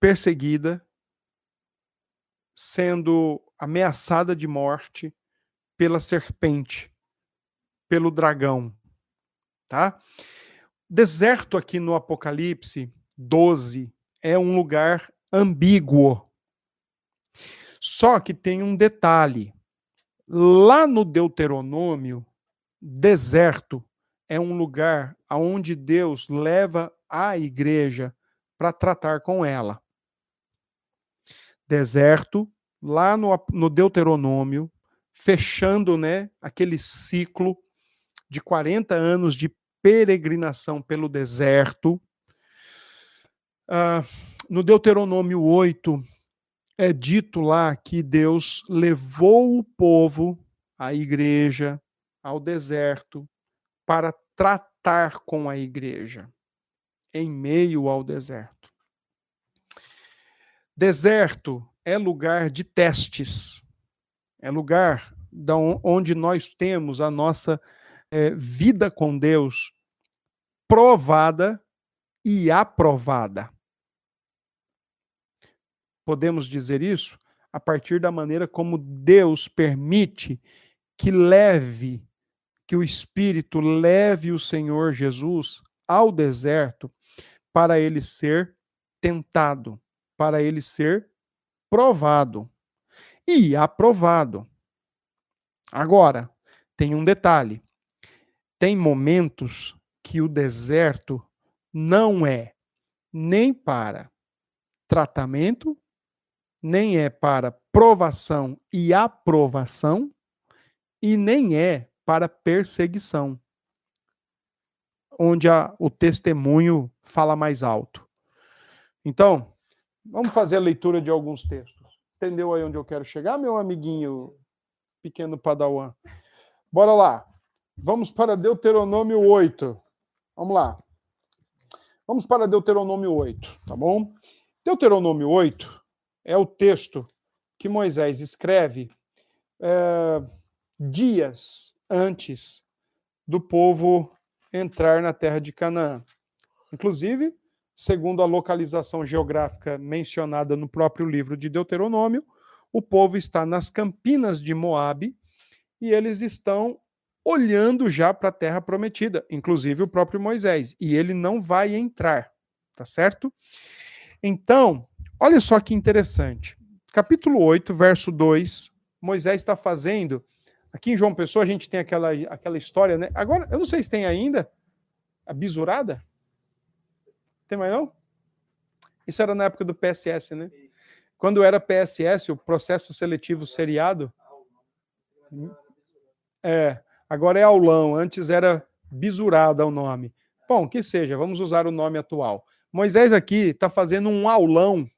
perseguida, sendo ameaçada de morte pela serpente, pelo dragão, tá? Deserto aqui no Apocalipse 12 é um lugar ambíguo. Só que tem um detalhe. Lá no Deuteronômio, deserto é um lugar aonde Deus leva a igreja para tratar com ela. Deserto, lá no, no Deuteronômio, fechando né, aquele ciclo de 40 anos de peregrinação pelo deserto. Uh, no Deuteronômio 8, é dito lá que Deus levou o povo, a igreja, ao deserto para tratar com a igreja em meio ao deserto. Deserto é lugar de testes, é lugar onde nós temos a nossa é, vida com Deus provada e aprovada. Podemos dizer isso? A partir da maneira como Deus permite que leve, que o Espírito leve o Senhor Jesus ao deserto para ele ser tentado, para ele ser provado. E aprovado. Agora, tem um detalhe: tem momentos que o deserto não é nem para tratamento, nem é para provação e aprovação, e nem é para perseguição, onde a, o testemunho fala mais alto. Então, vamos fazer a leitura de alguns textos. Entendeu aí onde eu quero chegar, meu amiguinho pequeno padawan? Bora lá. Vamos para Deuteronômio 8. Vamos lá. Vamos para Deuteronômio 8, tá bom? Deuteronômio 8 é o texto que Moisés escreve é, dias antes do povo entrar na terra de Canaã. Inclusive, segundo a localização geográfica mencionada no próprio livro de Deuteronômio, o povo está nas campinas de Moabe e eles estão olhando já para a terra prometida, inclusive o próprio Moisés, e ele não vai entrar, tá certo? Então, olha só que interessante. Capítulo 8, verso 2, Moisés está fazendo. Aqui em João Pessoa a gente tem aquela, aquela história, né? Agora, eu não sei se tem ainda a bisurada. Tem mais não? Isso era na época do PSS, né? Quando era PSS, o processo seletivo seriado. É, agora é aulão, antes era bisurada o nome. Bom, que seja, vamos usar o nome atual. Moisés aqui está fazendo um aulão.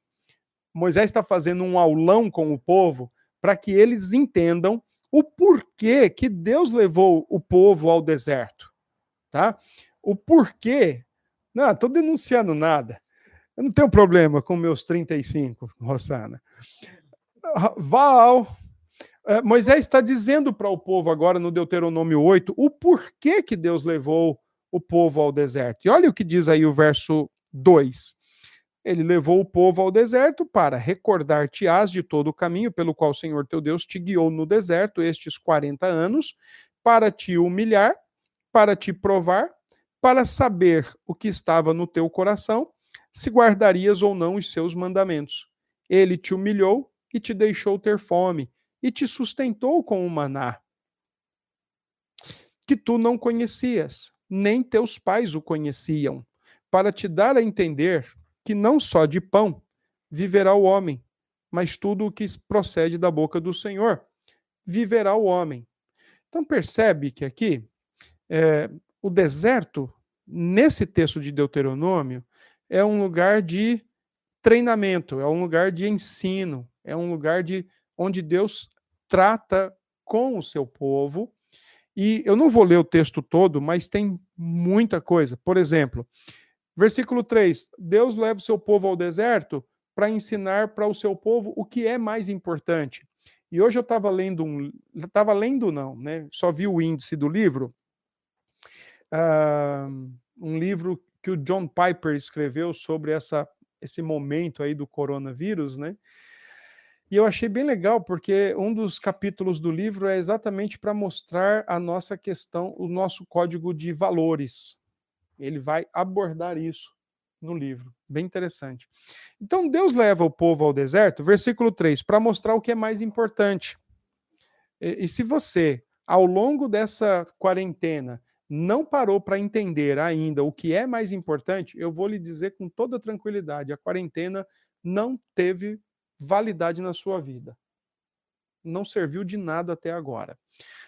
Moisés está fazendo um aulão com o povo para que eles entendam o porquê que Deus levou o povo ao deserto, tá? O porquê. Não, estou denunciando nada. Eu não tenho problema com meus 35, Rosana. Val, é, Moisés está dizendo para o povo agora no Deuteronômio 8 o porquê que Deus levou o povo ao deserto. E olha o que diz aí o verso 2. Ele levou o povo ao deserto para recordar-te-ás de todo o caminho pelo qual o Senhor teu Deus te guiou no deserto estes 40 anos, para te humilhar, para te provar, para saber o que estava no teu coração, se guardarias ou não os seus mandamentos. Ele te humilhou e te deixou ter fome, e te sustentou com o maná, que tu não conhecias, nem teus pais o conheciam, para te dar a entender que não só de pão viverá o homem, mas tudo o que procede da boca do Senhor viverá o homem. Então percebe que aqui é, o deserto, nesse texto de Deuteronômio, é um lugar de treinamento, é um lugar de ensino, é um lugar de onde Deus trata com o seu povo. E eu não vou ler o texto todo, mas tem muita coisa. Por exemplo, versículo 3: Deus leva o seu povo ao deserto para ensinar para o seu povo o que é mais importante. E hoje eu estava lendo um. Estava lendo, não, né? Só vi o índice do livro. Uh, um livro que o John Piper escreveu sobre essa, esse momento aí do coronavírus, né? E eu achei bem legal, porque um dos capítulos do livro é exatamente para mostrar a nossa questão, o nosso código de valores. Ele vai abordar isso no livro. Bem interessante. Então, Deus leva o povo ao deserto, versículo 3, para mostrar o que é mais importante. E, e se você, ao longo dessa quarentena, não parou para entender ainda o que é mais importante, eu vou lhe dizer com toda tranquilidade: a quarentena não teve validade na sua vida. Não serviu de nada até agora.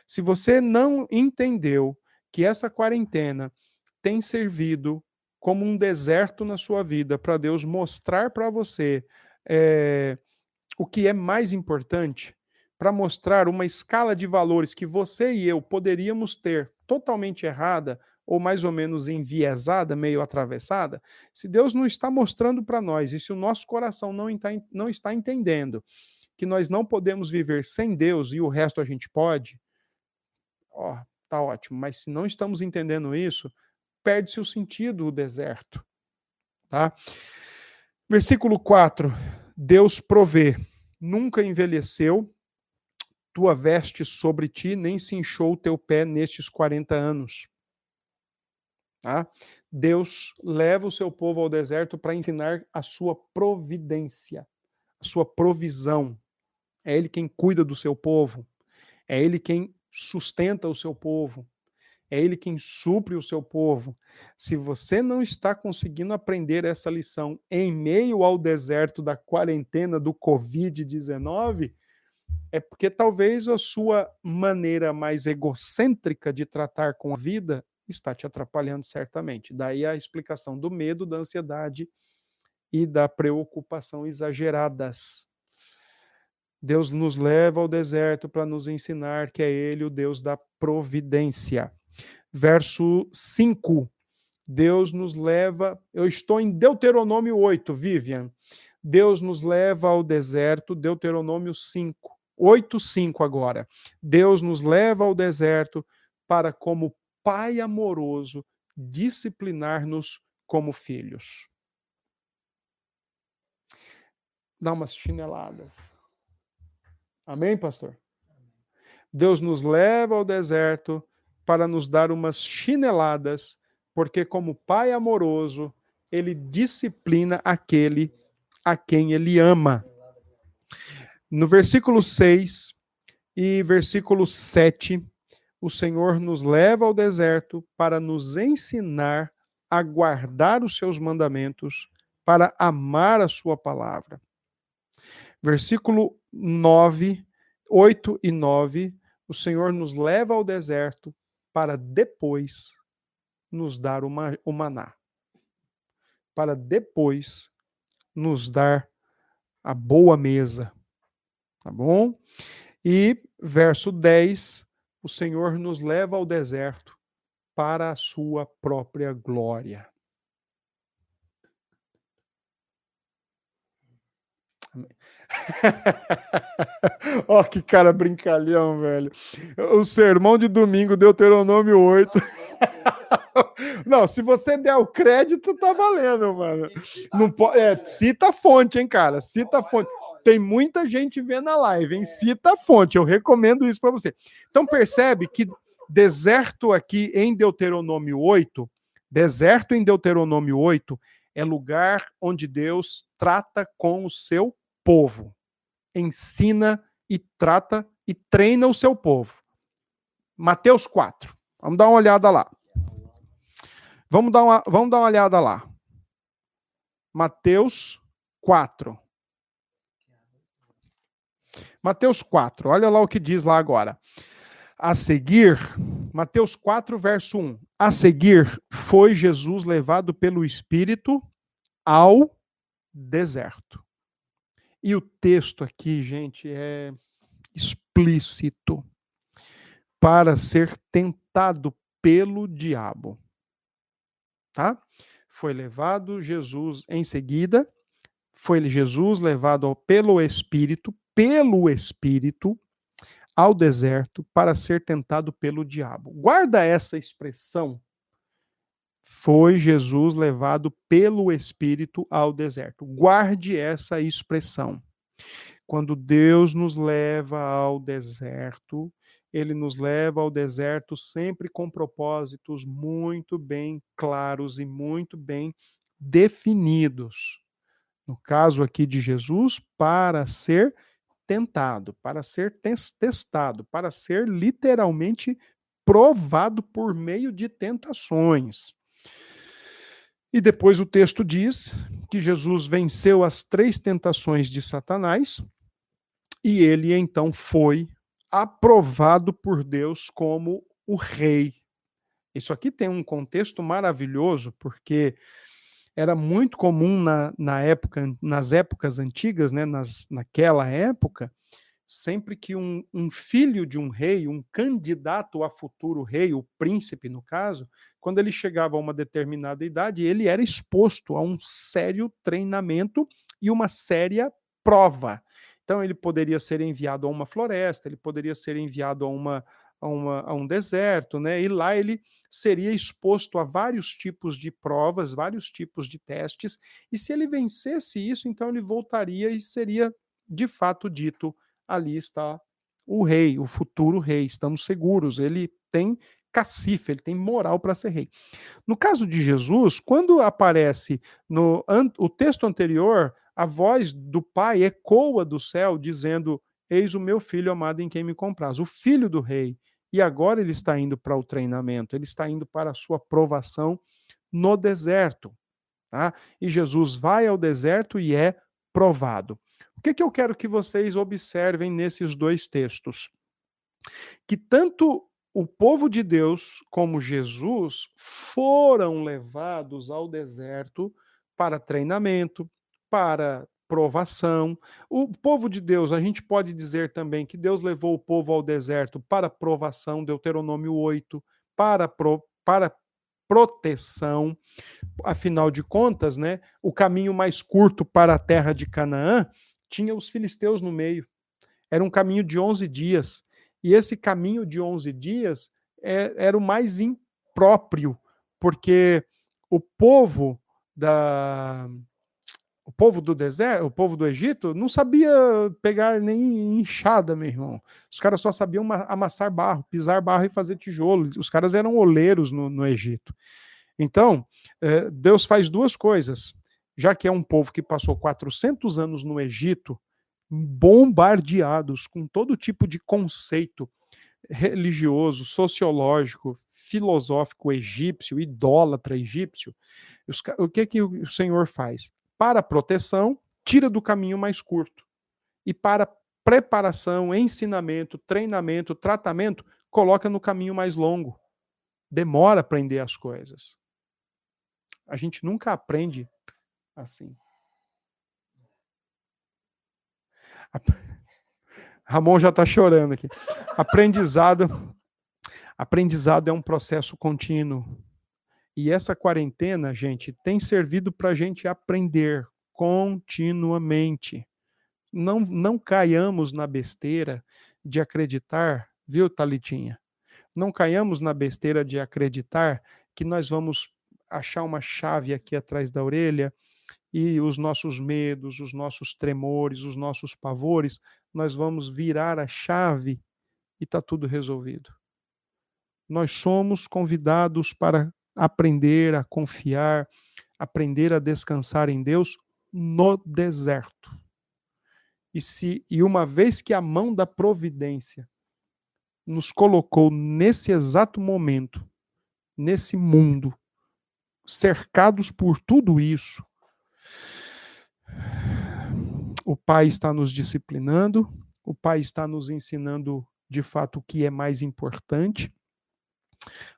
Se você não entendeu que essa quarentena tem servido como um deserto na sua vida para Deus mostrar para você é, o que é mais importante, para mostrar uma escala de valores que você e eu poderíamos ter totalmente errada ou mais ou menos enviesada, meio atravessada, se Deus não está mostrando para nós e se o nosso coração não não está entendendo que nós não podemos viver sem Deus e o resto a gente pode, ó, tá ótimo. Mas se não estamos entendendo isso, perde-se o sentido o deserto, tá? Versículo 4. Deus provê, nunca envelheceu tua veste sobre ti, nem se inchou o teu pé nestes 40 anos. Tá? Deus leva o seu povo ao deserto para ensinar a sua providência, a sua provisão. É Ele quem cuida do seu povo, é Ele quem sustenta o seu povo, É Ele quem supre o seu povo. Se você não está conseguindo aprender essa lição em meio ao deserto da quarentena do Covid-19, é porque talvez a sua maneira mais egocêntrica de tratar com a vida está te atrapalhando certamente. Daí a explicação do medo, da ansiedade e da preocupação exageradas. Deus nos leva ao deserto para nos ensinar que é Ele o Deus da providência. Verso 5. Deus nos leva. Eu estou em Deuteronômio 8, Vivian. Deus nos leva ao deserto, Deuteronômio 5. 8, 5 agora. Deus nos leva ao deserto para, como Pai amoroso, disciplinar-nos como filhos. Dá umas chineladas. Amém, pastor? Deus nos leva ao deserto para nos dar umas chineladas, porque, como Pai amoroso, ele disciplina aquele a quem ele ama. No versículo 6 e versículo 7, o Senhor nos leva ao deserto para nos ensinar a guardar os seus mandamentos, para amar a sua palavra. Versículo 9, 8 e 9, o Senhor nos leva ao deserto para depois nos dar uma, o maná. Para depois nos dar a boa mesa. Tá bom? E verso 10, o Senhor nos leva ao deserto para a sua própria glória. *laughs* Ó, oh, que cara brincalhão, velho. O sermão de domingo, Deuteronômio 8. *laughs* Não, se você der o crédito, tá valendo, mano. Não pode, é, cita a fonte, hein, cara? Cita a fonte. Tem muita gente vendo a live, hein? Cita a fonte. Eu recomendo isso para você. Então percebe que deserto aqui em Deuteronômio 8, deserto em Deuteronômio 8 é lugar onde Deus trata com o seu povo. Ensina e trata e treina o seu povo. Mateus 4. Vamos dar uma olhada lá. Vamos dar uma, vamos dar uma olhada lá. Mateus 4. Mateus 4, olha lá o que diz lá agora. A seguir, Mateus 4, verso 1. A seguir, foi Jesus levado pelo Espírito ao deserto. E o texto aqui, gente, é explícito para ser tentado pelo diabo. Tá? Foi levado Jesus em seguida, foi Jesus levado pelo Espírito, pelo Espírito, ao deserto para ser tentado pelo diabo. Guarda essa expressão foi Jesus levado pelo Espírito ao deserto. Guarde essa expressão. Quando Deus nos leva ao deserto, ele nos leva ao deserto sempre com propósitos muito bem claros e muito bem definidos. No caso aqui de Jesus, para ser tentado, para ser testado, para ser literalmente provado por meio de tentações. E depois o texto diz que Jesus venceu as três tentações de Satanás e ele então foi aprovado por Deus como o rei. Isso aqui tem um contexto maravilhoso, porque era muito comum na, na época, nas épocas antigas, né, nas, naquela época, sempre que um, um, filho de um rei, um candidato a futuro rei, o príncipe no caso, quando ele chegava a uma determinada idade, ele era exposto a um sério treinamento e uma séria prova. Então ele poderia ser enviado a uma floresta, ele poderia ser enviado a uma a, uma, a um deserto, né? E lá ele seria exposto a vários tipos de provas, vários tipos de testes, e se ele vencesse isso, então ele voltaria e seria de fato dito ali está o rei, o futuro rei, estamos seguros, ele tem cacife, ele tem moral para ser rei. No caso de Jesus, quando aparece no o texto anterior, a voz do pai ecoa do céu dizendo: Eis o meu filho amado em quem me compraz, o filho do rei. e agora ele está indo para o treinamento, ele está indo para a sua provação no deserto. Tá? E Jesus vai ao deserto e é provado. O que, que eu quero que vocês observem nesses dois textos? Que tanto o povo de Deus como Jesus foram levados ao deserto para treinamento, para provação. O povo de Deus, a gente pode dizer também que Deus levou o povo ao deserto para provação, Deuteronômio 8, para, pro, para proteção. Afinal de contas, né, o caminho mais curto para a terra de Canaã tinha os filisteus no meio. Era um caminho de 11 dias. E esse caminho de 11 dias é, era o mais impróprio, porque o povo da povo do deserto, o povo do Egito, não sabia pegar nem enxada, meu irmão. Os caras só sabiam amassar barro, pisar barro e fazer tijolo. Os caras eram oleiros no, no Egito. Então, eh, Deus faz duas coisas. Já que é um povo que passou 400 anos no Egito, bombardeados com todo tipo de conceito religioso, sociológico, filosófico egípcio, idólatra egípcio, o que, que o Senhor faz? Para proteção, tira do caminho mais curto. E para preparação, ensinamento, treinamento, tratamento, coloca no caminho mais longo. Demora aprender as coisas. A gente nunca aprende assim. *laughs* Ramon já está chorando aqui. Aprendizado, aprendizado é um processo contínuo. E essa quarentena, gente, tem servido para a gente aprender continuamente. Não, não caiamos na besteira de acreditar, viu, Talitinha? Não caiamos na besteira de acreditar que nós vamos achar uma chave aqui atrás da orelha e os nossos medos, os nossos tremores, os nossos pavores, nós vamos virar a chave e está tudo resolvido. Nós somos convidados para aprender a confiar, aprender a descansar em Deus no deserto. E se e uma vez que a mão da providência nos colocou nesse exato momento, nesse mundo, cercados por tudo isso, o Pai está nos disciplinando, o Pai está nos ensinando de fato o que é mais importante,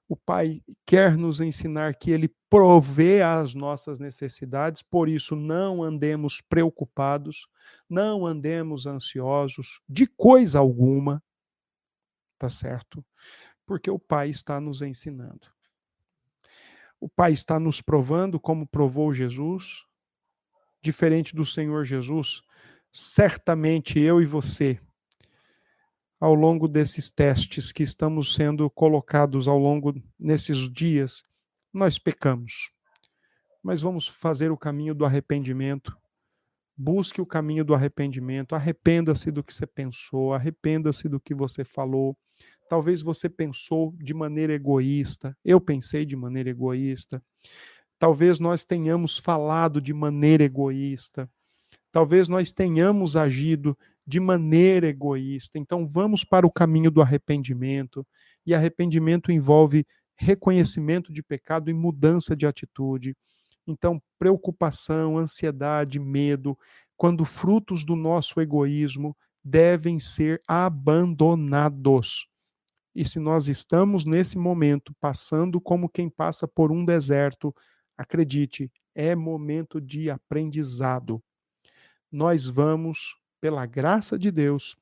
o Pai quer nos ensinar que Ele provê as nossas necessidades, por isso não andemos preocupados, não andemos ansiosos de coisa alguma, tá certo? Porque o Pai está nos ensinando. O Pai está nos provando como provou Jesus, diferente do Senhor Jesus. Certamente eu e você ao longo desses testes que estamos sendo colocados ao longo nesses dias, nós pecamos. Mas vamos fazer o caminho do arrependimento. Busque o caminho do arrependimento. Arrependa-se do que você pensou, arrependa-se do que você falou. Talvez você pensou de maneira egoísta, eu pensei de maneira egoísta. Talvez nós tenhamos falado de maneira egoísta. Talvez nós tenhamos agido de maneira egoísta. Então, vamos para o caminho do arrependimento. E arrependimento envolve reconhecimento de pecado e mudança de atitude. Então, preocupação, ansiedade, medo, quando frutos do nosso egoísmo devem ser abandonados. E se nós estamos nesse momento passando como quem passa por um deserto, acredite, é momento de aprendizado. Nós vamos pela graça de Deus,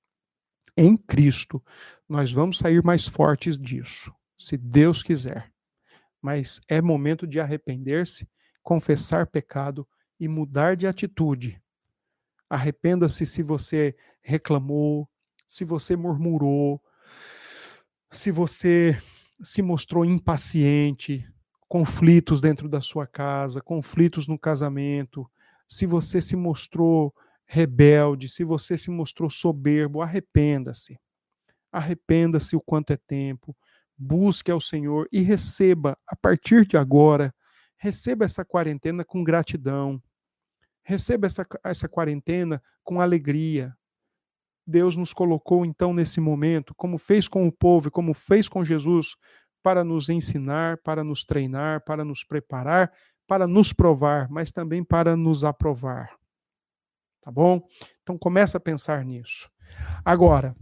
em Cristo, nós vamos sair mais fortes disso, se Deus quiser. Mas é momento de arrepender-se, confessar pecado e mudar de atitude. Arrependa-se se você reclamou, se você murmurou, se você se mostrou impaciente, conflitos dentro da sua casa, conflitos no casamento, se você se mostrou rebelde, se você se mostrou soberbo, arrependa-se. Arrependa-se o quanto é tempo, busque ao Senhor e receba, a partir de agora, receba essa quarentena com gratidão. Receba essa, essa quarentena com alegria. Deus nos colocou então nesse momento, como fez com o povo como fez com Jesus, para nos ensinar, para nos treinar, para nos preparar, para nos provar, mas também para nos aprovar. Tá bom? Então começa a pensar nisso. Agora,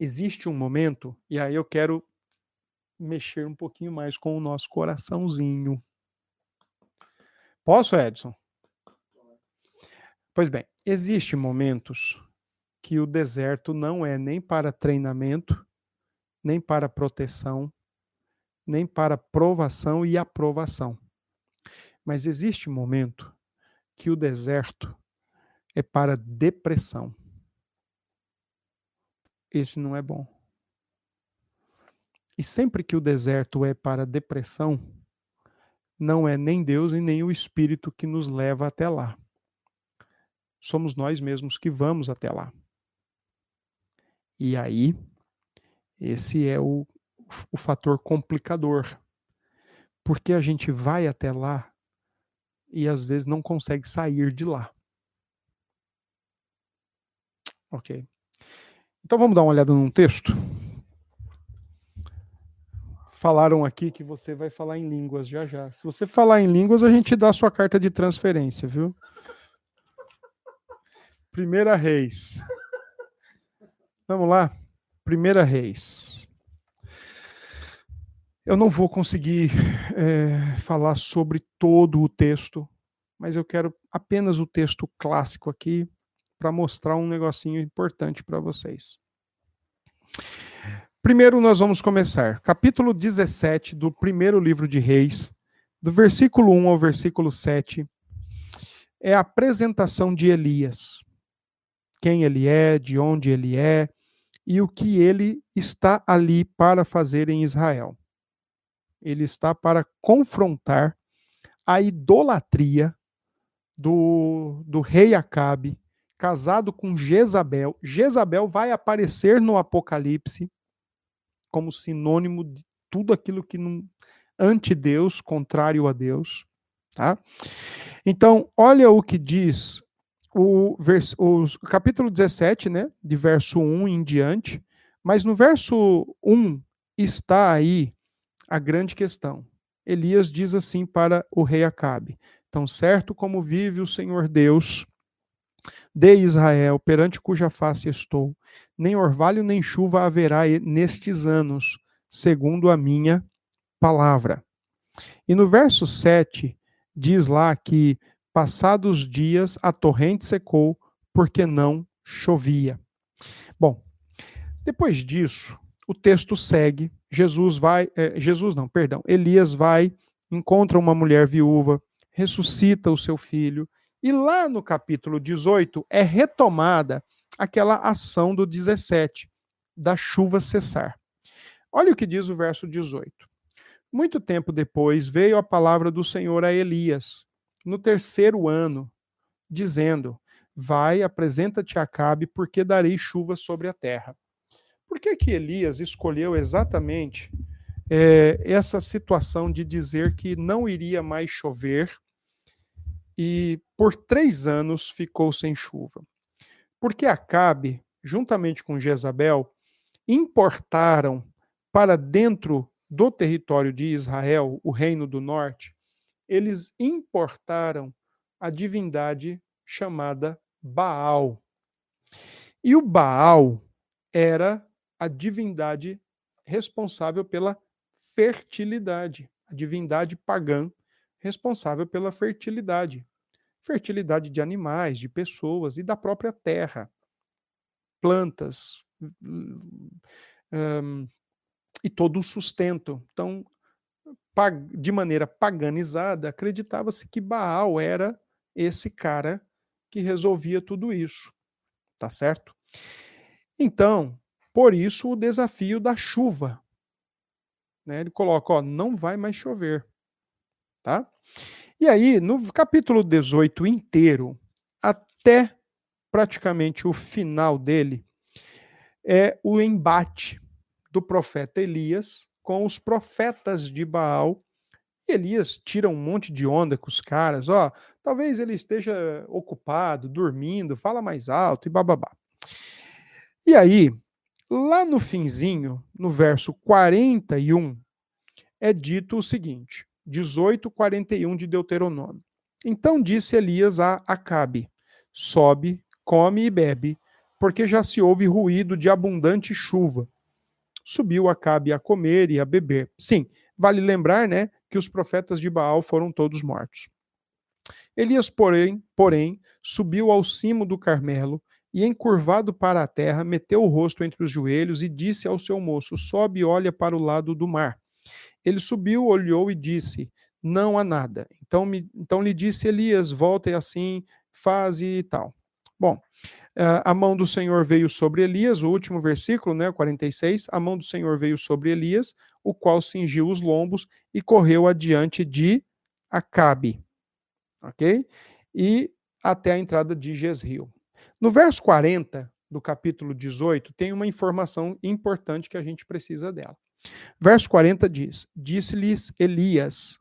existe um momento, e aí eu quero mexer um pouquinho mais com o nosso coraçãozinho. Posso, Edson? Pois bem, existem momentos que o deserto não é nem para treinamento, nem para proteção, nem para provação e aprovação. Mas existe um momento que o deserto é para depressão. Esse não é bom. E sempre que o deserto é para depressão, não é nem Deus e nem o Espírito que nos leva até lá somos nós mesmos que vamos até lá. E aí, esse é o, o fator complicador. Porque a gente vai até lá e às vezes não consegue sair de lá. Ok. Então vamos dar uma olhada num texto. Falaram aqui que você vai falar em línguas já já. Se você falar em línguas, a gente dá a sua carta de transferência, viu? Primeira Reis. Vamos lá. Primeira Reis. Eu não vou conseguir é, falar sobre todo o texto, mas eu quero apenas o texto clássico aqui para mostrar um negocinho importante para vocês. Primeiro, nós vamos começar. Capítulo 17 do primeiro livro de Reis, do versículo 1 ao versículo 7, é a apresentação de Elias quem ele é, de onde ele é e o que ele está ali para fazer em Israel. Ele está para confrontar a idolatria do, do rei Acabe, casado com Jezabel. Jezabel vai aparecer no Apocalipse como sinônimo de tudo aquilo que não anti-Deus, contrário a Deus, tá? Então, olha o que diz o, vers, o capítulo 17, né, de verso 1 em diante, mas no verso 1 está aí a grande questão. Elias diz assim para o rei Acabe: Tão certo como vive o Senhor Deus de Israel, perante cuja face estou, nem orvalho nem chuva haverá nestes anos, segundo a minha palavra. E no verso 7 diz lá que Passados dias, a torrente secou, porque não chovia. Bom, depois disso, o texto segue. Jesus vai, é, Jesus não, perdão, Elias vai, encontra uma mulher viúva, ressuscita o seu filho, e lá no capítulo 18 é retomada aquela ação do 17, da chuva cessar. Olha o que diz o verso 18. Muito tempo depois veio a palavra do Senhor a Elias, no terceiro ano, dizendo: Vai, apresenta-te a Acabe, porque darei chuva sobre a terra. Por que, que Elias escolheu exatamente é, essa situação de dizer que não iria mais chover e por três anos ficou sem chuva? Porque Acabe, juntamente com Jezabel, importaram para dentro do território de Israel, o reino do norte, eles importaram a divindade chamada Baal. E o Baal era a divindade responsável pela fertilidade, a divindade pagã responsável pela fertilidade. Fertilidade de animais, de pessoas e da própria terra, plantas um, e todo o sustento. Então, de maneira paganizada, acreditava-se que Baal era esse cara que resolvia tudo isso. Tá certo? Então, por isso o desafio da chuva. Né? Ele coloca, ó, não vai mais chover. Tá? E aí, no capítulo 18 inteiro, até praticamente o final dele, é o embate do profeta Elias com os profetas de Baal. E Elias tira um monte de onda com os caras, ó, talvez ele esteja ocupado, dormindo, fala mais alto e bababá. E aí, lá no finzinho, no verso 41, é dito o seguinte: 18, 41 de Deuteronômio. Então disse Elias a Acabe: Sobe, come e bebe, porque já se ouve ruído de abundante chuva. Subiu Acabe a comer e a beber. Sim, vale lembrar, né, que os profetas de Baal foram todos mortos. Elias, porém, porém, subiu ao cimo do Carmelo e, encurvado para a terra, meteu o rosto entre os joelhos e disse ao seu moço: Sobe e olha para o lado do mar. Ele subiu, olhou e disse: Não há nada. Então, me, então lhe disse Elias: Volta e assim, faz e tal. Bom, a mão do Senhor veio sobre Elias, o último versículo, né, 46. A mão do Senhor veio sobre Elias, o qual cingiu os lombos e correu adiante de Acabe. Ok? E até a entrada de Jezreel. No verso 40 do capítulo 18, tem uma informação importante que a gente precisa dela. Verso 40 diz: Disse-lhes Elias: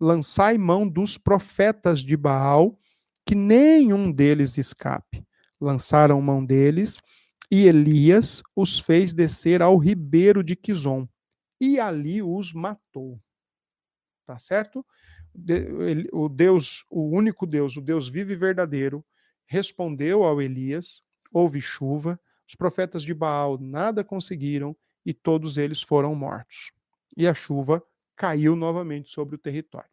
Lançai mão dos profetas de Baal, que nenhum deles escape. Lançaram mão deles, e Elias os fez descer ao ribeiro de Quizon, e ali os matou. Tá certo? O Deus, o único Deus, o Deus vivo e verdadeiro, respondeu ao Elias: houve chuva, os profetas de Baal nada conseguiram, e todos eles foram mortos. E a chuva caiu novamente sobre o território.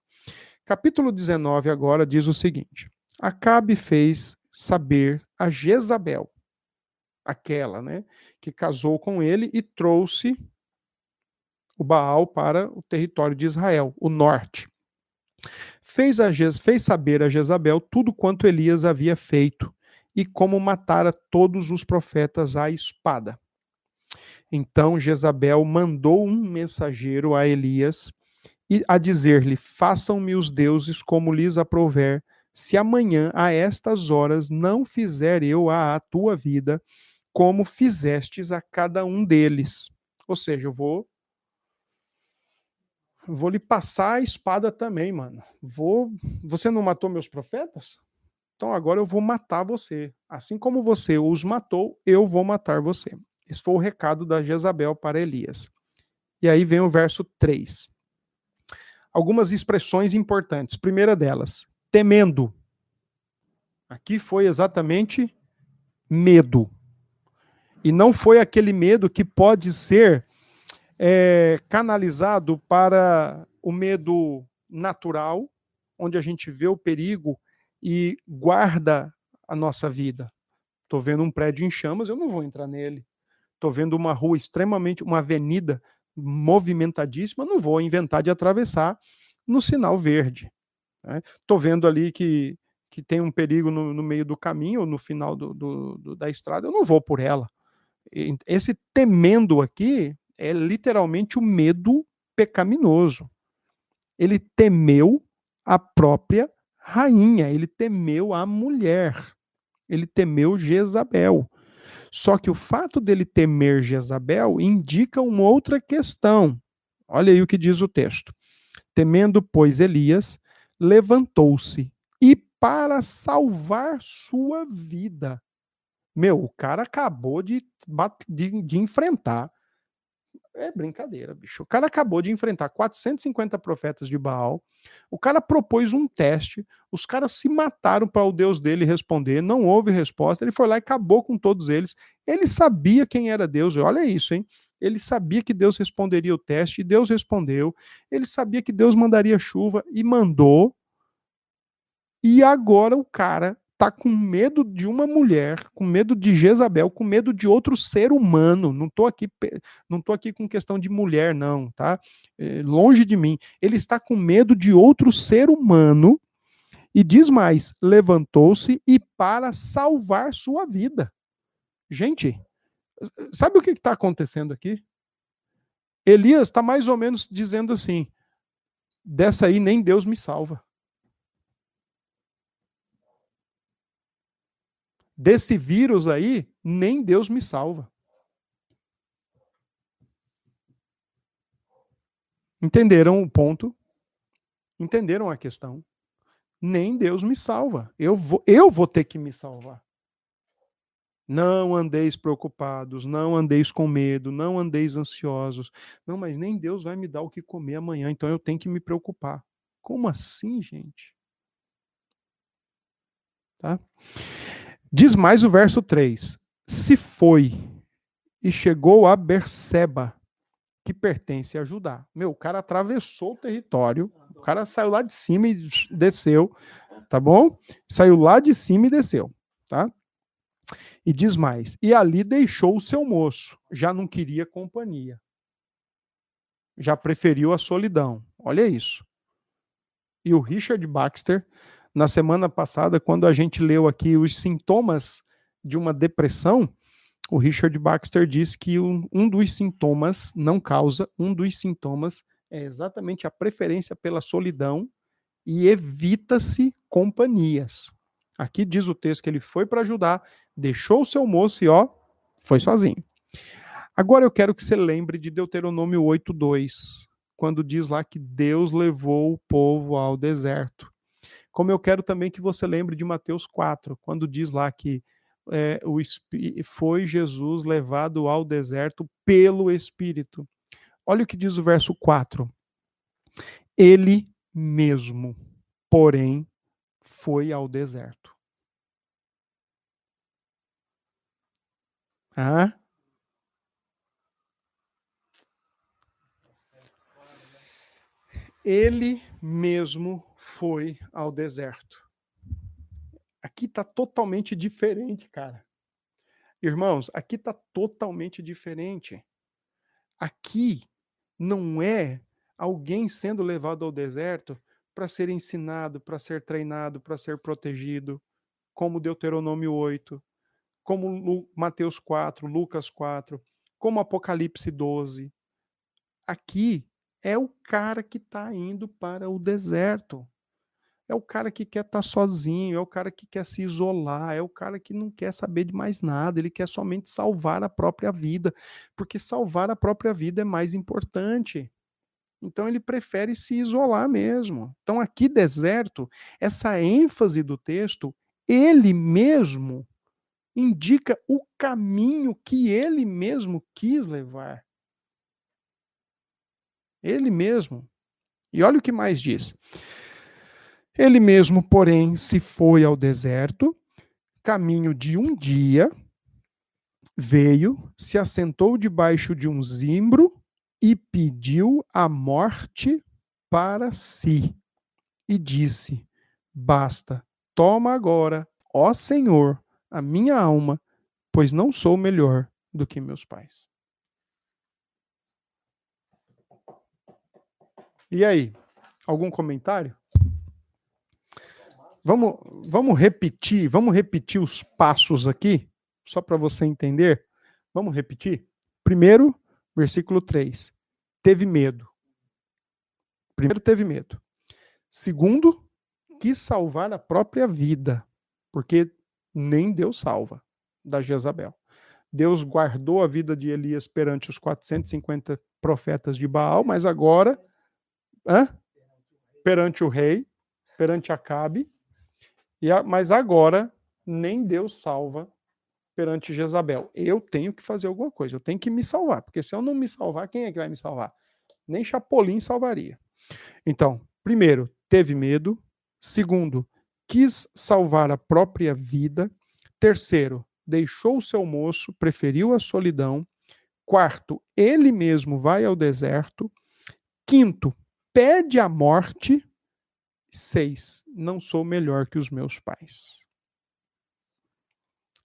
Capítulo 19 agora diz o seguinte: Acabe fez saber a Jezabel, aquela, né, que casou com ele e trouxe o Baal para o território de Israel, o norte. Fez, a Je fez saber a Jezabel tudo quanto Elias havia feito e como matara todos os profetas à espada. Então Jezabel mandou um mensageiro a Elias e a dizer-lhe: Façam-me os deuses como lhes aprouver, se amanhã a estas horas não fizer eu a, tua vida como fizestes a cada um deles. Ou seja, eu vou vou lhe passar a espada também, mano. Vou, você não matou meus profetas? Então agora eu vou matar você. Assim como você os matou, eu vou matar você. Esse foi o recado da Jezabel para Elias. E aí vem o verso 3. Algumas expressões importantes. Primeira delas, temendo. Aqui foi exatamente medo. E não foi aquele medo que pode ser é, canalizado para o medo natural, onde a gente vê o perigo e guarda a nossa vida. Estou vendo um prédio em chamas, eu não vou entrar nele. Estou vendo uma rua extremamente, uma avenida movimentadíssima, não vou inventar de atravessar no sinal verde. Estou né? vendo ali que, que tem um perigo no, no meio do caminho, ou no final do, do, do, da estrada, eu não vou por ela. Esse temendo aqui é literalmente o medo pecaminoso. Ele temeu a própria rainha, ele temeu a mulher, ele temeu Jezabel. Só que o fato dele temer Jezabel indica uma outra questão. Olha aí o que diz o texto. Temendo, pois, Elias, levantou-se e para salvar sua vida. Meu, o cara acabou de, de, de enfrentar é brincadeira, bicho. O cara acabou de enfrentar 450 profetas de Baal. O cara propôs um teste. Os caras se mataram para o Deus dele responder. Não houve resposta. Ele foi lá e acabou com todos eles. Ele sabia quem era Deus. Olha isso, hein? Ele sabia que Deus responderia o teste e Deus respondeu. Ele sabia que Deus mandaria chuva e mandou. E agora o cara tá com medo de uma mulher, com medo de Jezabel, com medo de outro ser humano. Não tô aqui, não tô aqui com questão de mulher, não, tá? É, longe de mim. Ele está com medo de outro ser humano e diz mais: levantou-se e para salvar sua vida. Gente, sabe o que está acontecendo aqui? Elias está mais ou menos dizendo assim: dessa aí nem Deus me salva. Desse vírus aí, nem Deus me salva. Entenderam o ponto? Entenderam a questão? Nem Deus me salva. Eu vou, eu vou ter que me salvar. Não andeis preocupados, não andeis com medo, não andeis ansiosos. Não, mas nem Deus vai me dar o que comer amanhã, então eu tenho que me preocupar. Como assim, gente? Tá? Diz mais o verso 3: Se foi e chegou a Berseba, que pertence a Judá. Meu, o cara atravessou o território, o cara saiu lá de cima e desceu, tá bom? Saiu lá de cima e desceu, tá? E diz mais: e ali deixou o seu moço, já não queria companhia, já preferiu a solidão. Olha isso. E o Richard Baxter, na semana passada, quando a gente leu aqui os sintomas de uma depressão, o Richard Baxter diz que um, um dos sintomas não causa, um dos sintomas é exatamente a preferência pela solidão e evita-se companhias. Aqui diz o texto que ele foi para ajudar, deixou o seu moço e ó, foi sozinho. Agora eu quero que você lembre de Deuteronômio 8:2, quando diz lá que Deus levou o povo ao deserto. Como eu quero também que você lembre de Mateus 4, quando diz lá que é, o, foi Jesus levado ao deserto pelo Espírito. Olha o que diz o verso 4. Ele mesmo, porém, foi ao deserto. Ah? Ele mesmo foi ao deserto. Aqui está totalmente diferente, cara. Irmãos, aqui está totalmente diferente. Aqui não é alguém sendo levado ao deserto para ser ensinado, para ser treinado, para ser protegido, como Deuteronômio 8, como Lu, Mateus 4, Lucas 4, como Apocalipse 12. Aqui é o cara que está indo para o deserto. É o cara que quer estar tá sozinho, é o cara que quer se isolar, é o cara que não quer saber de mais nada, ele quer somente salvar a própria vida, porque salvar a própria vida é mais importante. Então ele prefere se isolar mesmo. Então aqui deserto, essa ênfase do texto, ele mesmo indica o caminho que ele mesmo quis levar. Ele mesmo. E olha o que mais diz. Ele mesmo, porém, se foi ao deserto, caminho de um dia, veio, se assentou debaixo de um zimbro e pediu a morte para si. E disse: Basta, toma agora, ó Senhor, a minha alma, pois não sou melhor do que meus pais. E aí, algum comentário? Vamos, vamos repetir, vamos repetir os passos aqui, só para você entender. Vamos repetir? Primeiro, versículo 3. Teve medo. Primeiro, teve medo. Segundo, quis salvar a própria vida, porque nem Deus salva da Jezabel. Deus guardou a vida de Elias perante os 450 profetas de Baal, mas agora, hã? perante o rei, perante Acabe, e a, mas agora nem Deus salva perante Jezabel. Eu tenho que fazer alguma coisa, eu tenho que me salvar, porque se eu não me salvar, quem é que vai me salvar? Nem Chapolin salvaria. Então, primeiro, teve medo. Segundo, quis salvar a própria vida. Terceiro, deixou o seu moço, preferiu a solidão. Quarto, ele mesmo vai ao deserto. Quinto, pede a morte. Seis, não sou melhor que os meus pais.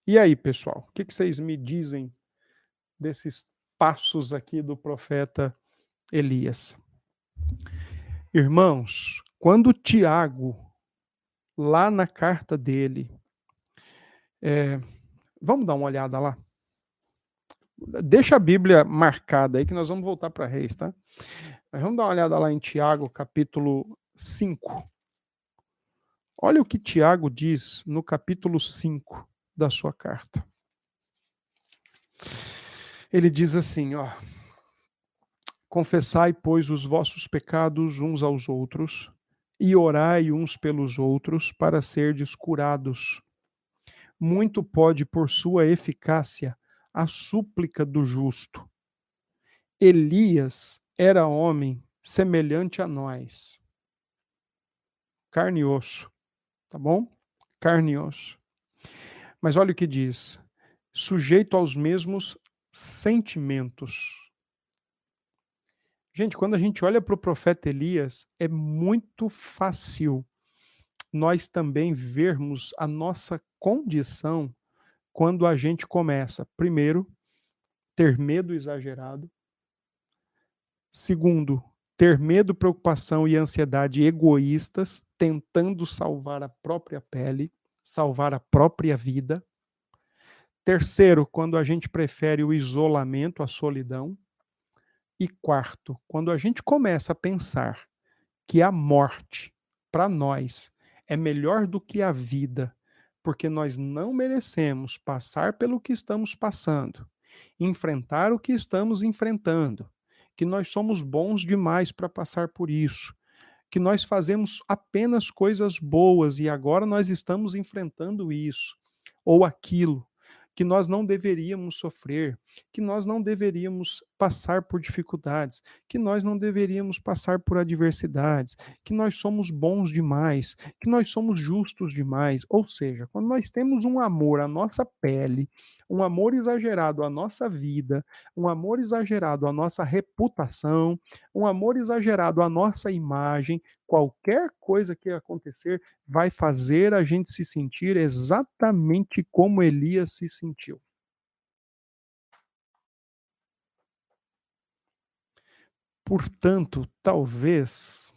E aí, pessoal, o que, que vocês me dizem desses passos aqui do profeta Elias? Irmãos, quando Tiago, lá na carta dele, é, vamos dar uma olhada lá? Deixa a Bíblia marcada aí que nós vamos voltar para Reis, tá? Mas vamos dar uma olhada lá em Tiago, capítulo 5. Olha o que Tiago diz no capítulo 5 da sua carta. Ele diz assim, ó: Confessai, pois, os vossos pecados uns aos outros, e orai uns pelos outros para serdes curados. muito pode por sua eficácia a súplica do justo. Elias era homem semelhante a nós. Carne e osso, tá bom? Carne e osso. Mas olha o que diz: sujeito aos mesmos sentimentos. Gente, quando a gente olha para o profeta Elias, é muito fácil nós também vermos a nossa condição quando a gente começa, primeiro, ter medo exagerado, segundo, ter medo, preocupação e ansiedade egoístas, tentando salvar a própria pele, salvar a própria vida. Terceiro, quando a gente prefere o isolamento, a solidão. E quarto, quando a gente começa a pensar que a morte, para nós, é melhor do que a vida, porque nós não merecemos passar pelo que estamos passando, enfrentar o que estamos enfrentando, que nós somos bons demais para passar por isso, que nós fazemos apenas coisas boas e agora nós estamos enfrentando isso ou aquilo que nós não deveríamos sofrer, que nós não deveríamos passar por dificuldades, que nós não deveríamos passar por adversidades, que nós somos bons demais, que nós somos justos demais. Ou seja, quando nós temos um amor à nossa pele, um amor exagerado à nossa vida, um amor exagerado à nossa reputação, um amor exagerado à nossa imagem, qualquer coisa que acontecer vai fazer a gente se sentir exatamente como Elias se sentiu. Portanto, talvez.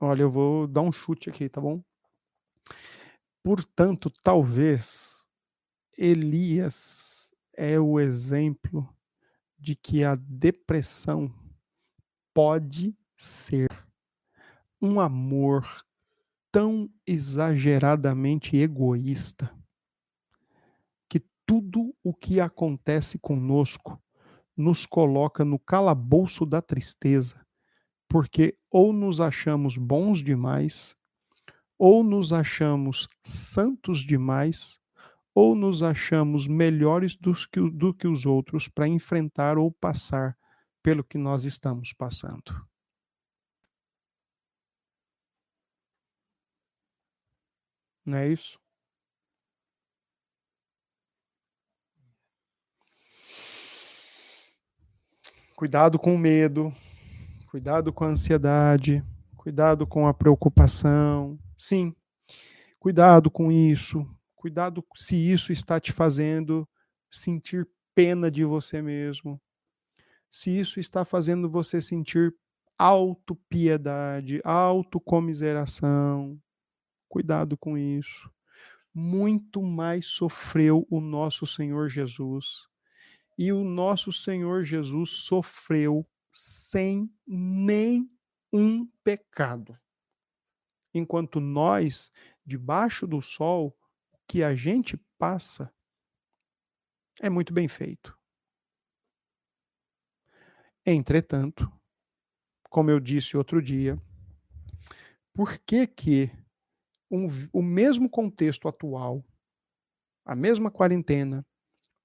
Olha, eu vou dar um chute aqui, tá bom? Portanto, talvez Elias é o exemplo de que a depressão pode ser um amor tão exageradamente egoísta que tudo o que acontece conosco nos coloca no calabouço da tristeza, porque ou nos achamos bons demais, ou nos achamos santos demais, ou nos achamos melhores do que, do que os outros para enfrentar ou passar pelo que nós estamos passando. Não é isso? Cuidado com o medo, cuidado com a ansiedade, cuidado com a preocupação. Sim, cuidado com isso, Cuidado se isso está te fazendo sentir pena de você mesmo. Se isso está fazendo você sentir autopiedade, autocomiseração. Cuidado com isso. Muito mais sofreu o nosso Senhor Jesus. E o nosso Senhor Jesus sofreu sem nem um pecado. Enquanto nós, debaixo do sol, que a gente passa é muito bem feito. Entretanto, como eu disse outro dia, por que que um, o mesmo contexto atual, a mesma quarentena,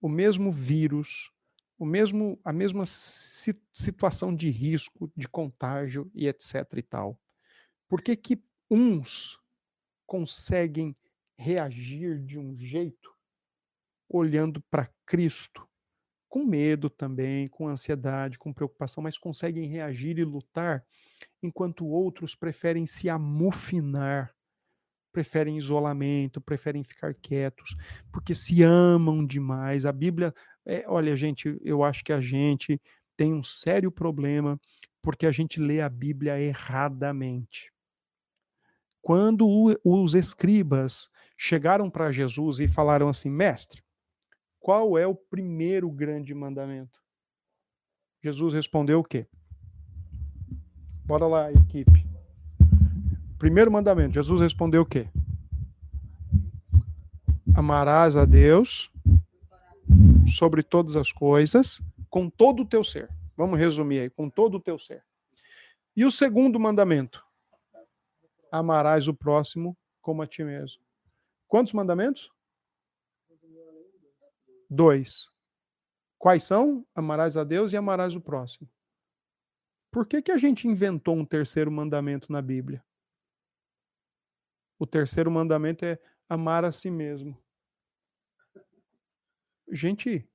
o mesmo vírus, o mesmo, a mesma si, situação de risco, de contágio e etc e tal, por que que uns conseguem reagir de um jeito olhando para Cristo, com medo também, com ansiedade, com preocupação, mas conseguem reagir e lutar, enquanto outros preferem se amufinar, preferem isolamento, preferem ficar quietos, porque se amam demais. A Bíblia, é, olha, gente, eu acho que a gente tem um sério problema porque a gente lê a Bíblia erradamente. Quando o, os escribas chegaram para Jesus e falaram assim: Mestre, qual é o primeiro grande mandamento? Jesus respondeu o quê? Bora lá, equipe. Primeiro mandamento, Jesus respondeu o quê? Amarás a Deus sobre todas as coisas, com todo o teu ser. Vamos resumir aí, com todo o teu ser. E o segundo mandamento? Amarás o próximo como a ti mesmo. Quantos mandamentos? Dois. Quais são? Amarás a Deus e amarás o próximo. Por que, que a gente inventou um terceiro mandamento na Bíblia? O terceiro mandamento é amar a si mesmo. Gente,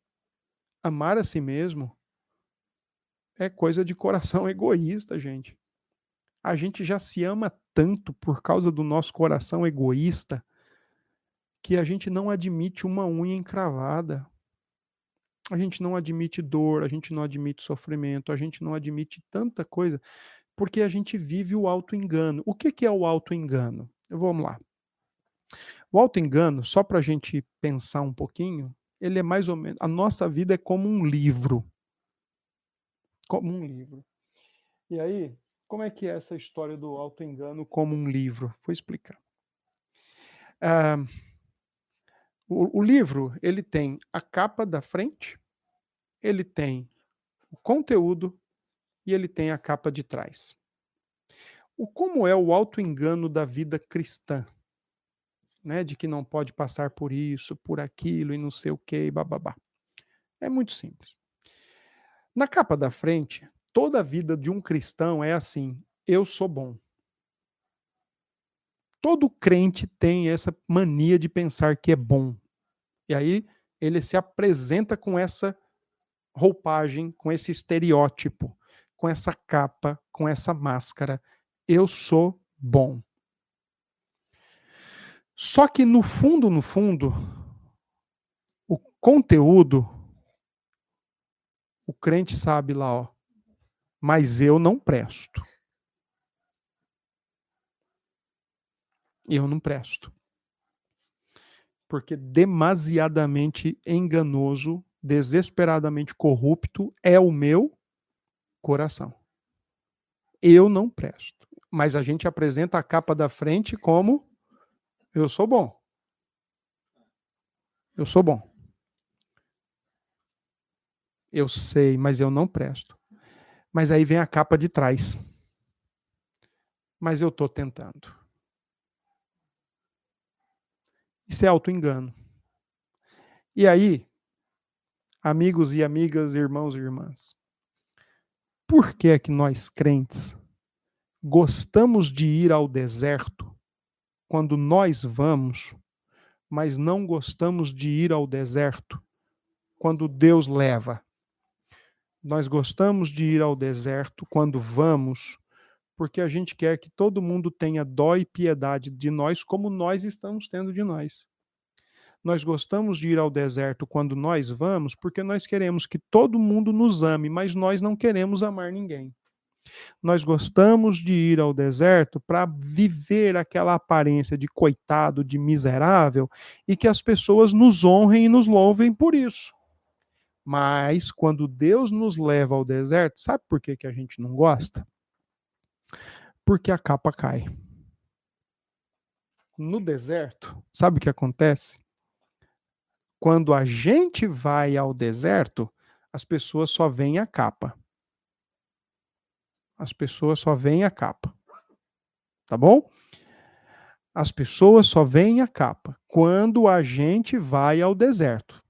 amar a si mesmo é coisa de coração *laughs* egoísta, gente. A gente já se ama tanto por causa do nosso coração egoísta que a gente não admite uma unha encravada. A gente não admite dor, a gente não admite sofrimento, a gente não admite tanta coisa, porque a gente vive o auto-engano. O que, que é o auto-engano? Vamos lá. O auto-engano, só para a gente pensar um pouquinho, ele é mais ou menos. A nossa vida é como um livro. Como um livro. E aí, como é que é essa história do auto-engano como um livro? Vou explicar. Ah, o, o livro ele tem a capa da frente, ele tem o conteúdo e ele tem a capa de trás. O como é o auto-engano da vida cristã? Né, de que não pode passar por isso, por aquilo e não sei o que, bababá. É muito simples. Na capa da frente, toda a vida de um cristão é assim: eu sou bom. Todo crente tem essa mania de pensar que é bom. E aí ele se apresenta com essa roupagem, com esse estereótipo, com essa capa, com essa máscara. Eu sou bom. Só que no fundo, no fundo, o conteúdo, o crente sabe lá, ó, mas eu não presto. Eu não presto. Porque demasiadamente enganoso, desesperadamente corrupto é o meu coração. Eu não presto. Mas a gente apresenta a capa da frente como eu sou bom. Eu sou bom. Eu sei, mas eu não presto. Mas aí vem a capa de trás. Mas eu estou tentando. Isso é auto-engano. E aí, amigos e amigas, irmãos e irmãs, por que é que nós crentes gostamos de ir ao deserto quando nós vamos, mas não gostamos de ir ao deserto quando Deus leva? Nós gostamos de ir ao deserto quando vamos, porque a gente quer que todo mundo tenha dó e piedade de nós, como nós estamos tendo de nós. Nós gostamos de ir ao deserto quando nós vamos, porque nós queremos que todo mundo nos ame, mas nós não queremos amar ninguém. Nós gostamos de ir ao deserto para viver aquela aparência de coitado, de miserável, e que as pessoas nos honrem e nos louvem por isso. Mas quando Deus nos leva ao deserto, sabe por que, que a gente não gosta? Porque a capa cai. No deserto, sabe o que acontece? Quando a gente vai ao deserto, as pessoas só veem a capa. As pessoas só veem a capa. Tá bom? As pessoas só veem a capa quando a gente vai ao deserto.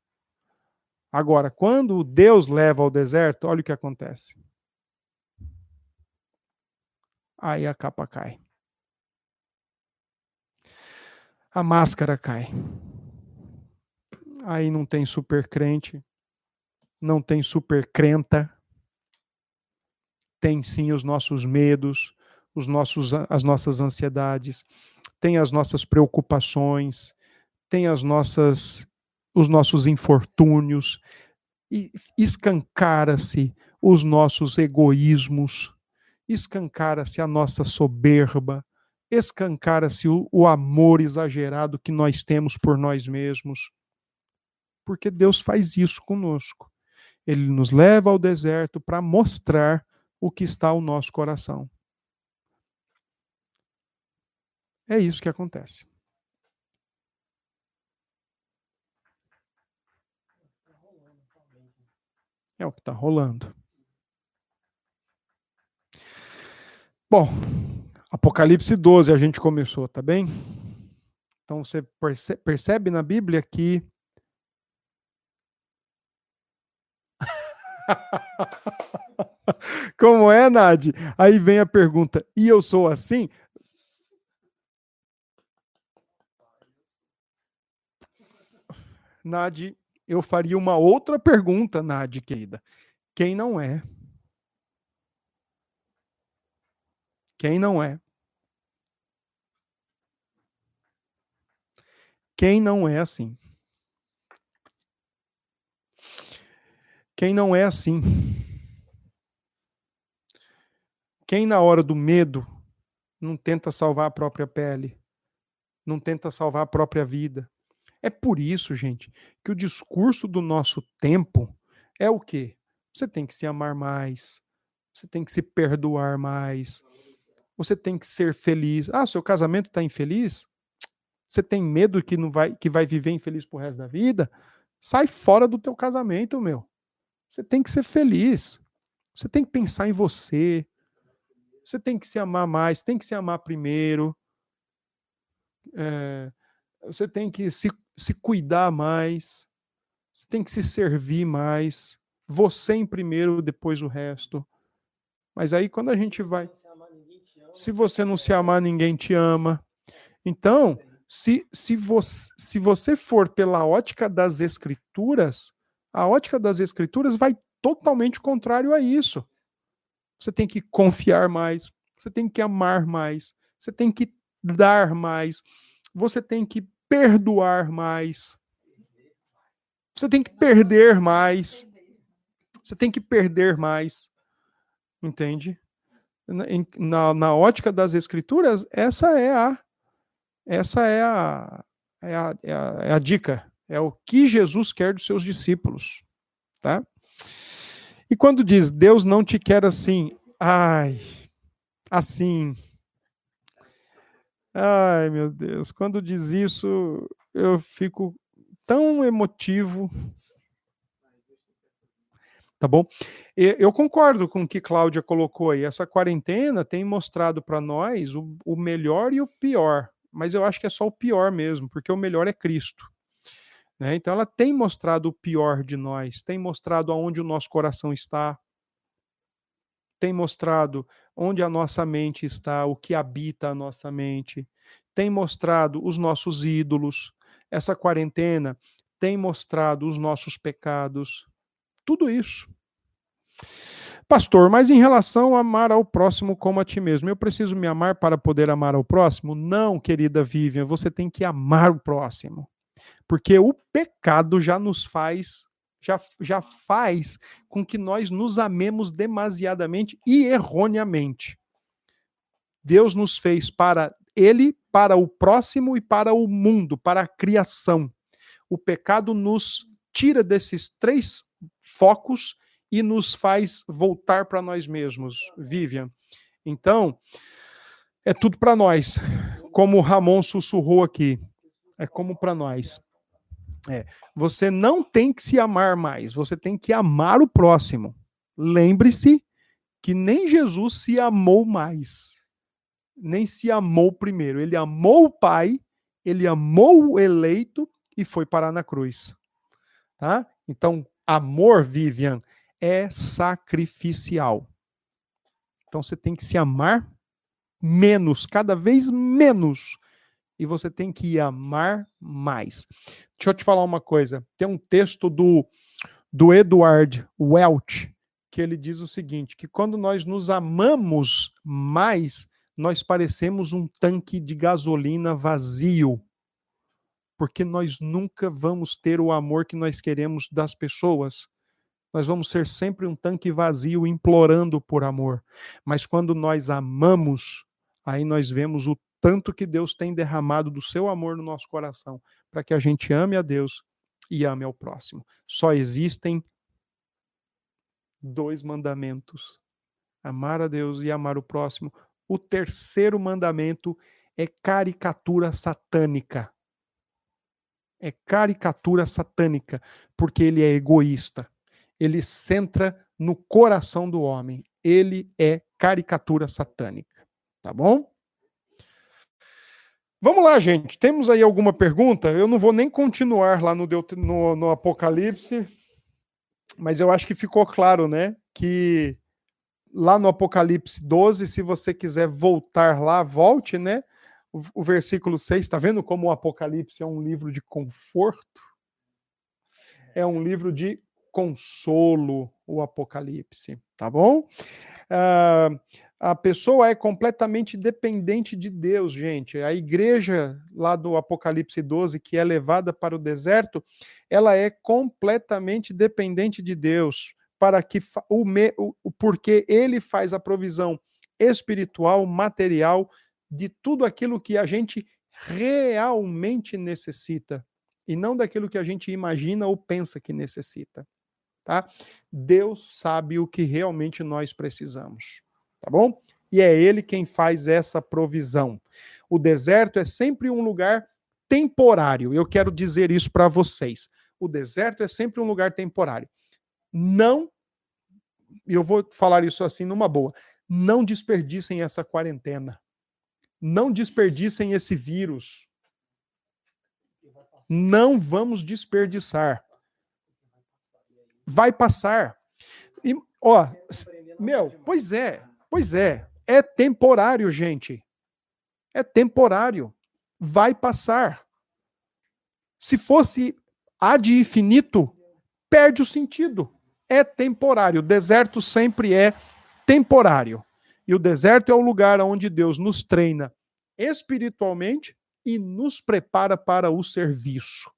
Agora, quando Deus leva ao deserto, olha o que acontece. Aí a capa cai. A máscara cai. Aí não tem super crente, não tem super crenta. Tem sim os nossos medos, os nossos, as nossas ansiedades, tem as nossas preocupações, tem as nossas os nossos infortúnios, e escancara-se os nossos egoísmos, escancara-se a nossa soberba, escancara-se o, o, amor exagerado que nós temos por nós mesmos. Porque Deus faz isso conosco. Ele nos leva ao deserto para mostrar o que está ao nosso coração. É isso que acontece. É o que está rolando. Bom, Apocalipse 12 a gente começou, tá bem? Então você percebe na Bíblia que *laughs* *laughs* Como é, Nadi? Aí vem a pergunta: e eu sou assim? Nadi, eu faria uma outra pergunta, Nadi, querida. Quem não é? Quem não é? Quem não é assim? Quem não é assim? Quem na hora do medo não tenta salvar a própria pele, não tenta salvar a própria vida. É por isso, gente, que o discurso do nosso tempo é o quê? Você tem que se amar mais, você tem que se perdoar mais, você tem que ser feliz. Ah, seu casamento está infeliz? Você tem medo que não vai que vai viver infeliz pro resto da vida? Sai fora do teu casamento, meu. Você tem que ser feliz. Você tem que pensar em você. Você tem que se amar mais, tem que se amar primeiro. É, você tem que se, se cuidar mais. Você tem que se servir mais. Você em primeiro, depois o resto. Mas aí quando a gente vai. Se você não se amar, ninguém te ama. Então, se, se, você, se você for pela ótica das escrituras, a ótica das escrituras vai totalmente contrário a isso. Você tem que confiar mais, você tem que amar mais, você tem que dar mais, você tem que perdoar mais. Você tem que perder mais. Você tem que perder mais. Entende? Na, na ótica das escrituras, essa é a essa é a, é a, é a, é a dica. É o que Jesus quer dos seus discípulos. Tá? E quando diz Deus não te quer assim, ai, assim. Ai, meu Deus, quando diz isso, eu fico tão emotivo. Tá bom? Eu concordo com o que Cláudia colocou aí. Essa quarentena tem mostrado para nós o, o melhor e o pior. Mas eu acho que é só o pior mesmo, porque o melhor é Cristo. Né? Então ela tem mostrado o pior de nós, tem mostrado aonde o nosso coração está, tem mostrado onde a nossa mente está, o que habita a nossa mente, tem mostrado os nossos ídolos. Essa quarentena tem mostrado os nossos pecados, tudo isso. Pastor, mas em relação a amar ao próximo como a ti mesmo, eu preciso me amar para poder amar ao próximo? Não, querida Vivian, você tem que amar o próximo. Porque o pecado já nos faz, já, já faz com que nós nos amemos demasiadamente e erroneamente. Deus nos fez para ele, para o próximo e para o mundo, para a criação. O pecado nos tira desses três focos e nos faz voltar para nós mesmos, Vivian. Então, é tudo para nós. Como Ramon sussurrou aqui, é como para nós. É, você não tem que se amar mais, você tem que amar o próximo. Lembre-se que nem Jesus se amou mais, nem se amou primeiro. Ele amou o Pai, ele amou o eleito e foi parar na cruz. Tá? Então, amor, Vivian, é sacrificial. Então você tem que se amar menos, cada vez menos. E você tem que amar mais. Deixa eu te falar uma coisa. Tem um texto do, do Edward Welch que ele diz o seguinte: que quando nós nos amamos mais, nós parecemos um tanque de gasolina vazio. Porque nós nunca vamos ter o amor que nós queremos das pessoas nós vamos ser sempre um tanque vazio implorando por amor. Mas quando nós amamos, aí nós vemos o tanto que Deus tem derramado do seu amor no nosso coração, para que a gente ame a Deus e ame ao próximo. Só existem dois mandamentos: amar a Deus e amar o próximo. O terceiro mandamento é caricatura satânica. É caricatura satânica, porque ele é egoísta ele centra no coração do homem. Ele é caricatura satânica. Tá bom? Vamos lá, gente. Temos aí alguma pergunta? Eu não vou nem continuar lá no, no, no Apocalipse. Mas eu acho que ficou claro, né? Que lá no Apocalipse 12, se você quiser voltar lá, volte, né? O, o versículo 6, está vendo como o Apocalipse é um livro de conforto? É um livro de consolo, o Apocalipse, tá bom? Uh, a pessoa é completamente dependente de Deus, gente. A igreja lá do Apocalipse 12, que é levada para o deserto, ela é completamente dependente de Deus para que o, me, o porque ele faz a provisão espiritual, material de tudo aquilo que a gente realmente necessita e não daquilo que a gente imagina ou pensa que necessita, tá? Deus sabe o que realmente nós precisamos, tá bom? E é ele quem faz essa provisão. O deserto é sempre um lugar temporário. Eu quero dizer isso para vocês. O deserto é sempre um lugar temporário. Não, eu vou falar isso assim numa boa, não desperdicem essa quarentena. Não desperdicem esse vírus. Não vamos desperdiçar. Vai passar. E, ó, meu, pois é, pois é. É temporário, gente. É temporário. Vai passar. Se fosse ad infinito, perde o sentido. É temporário. O deserto sempre é temporário. E o deserto é o lugar onde Deus nos treina espiritualmente e nos prepara para o serviço.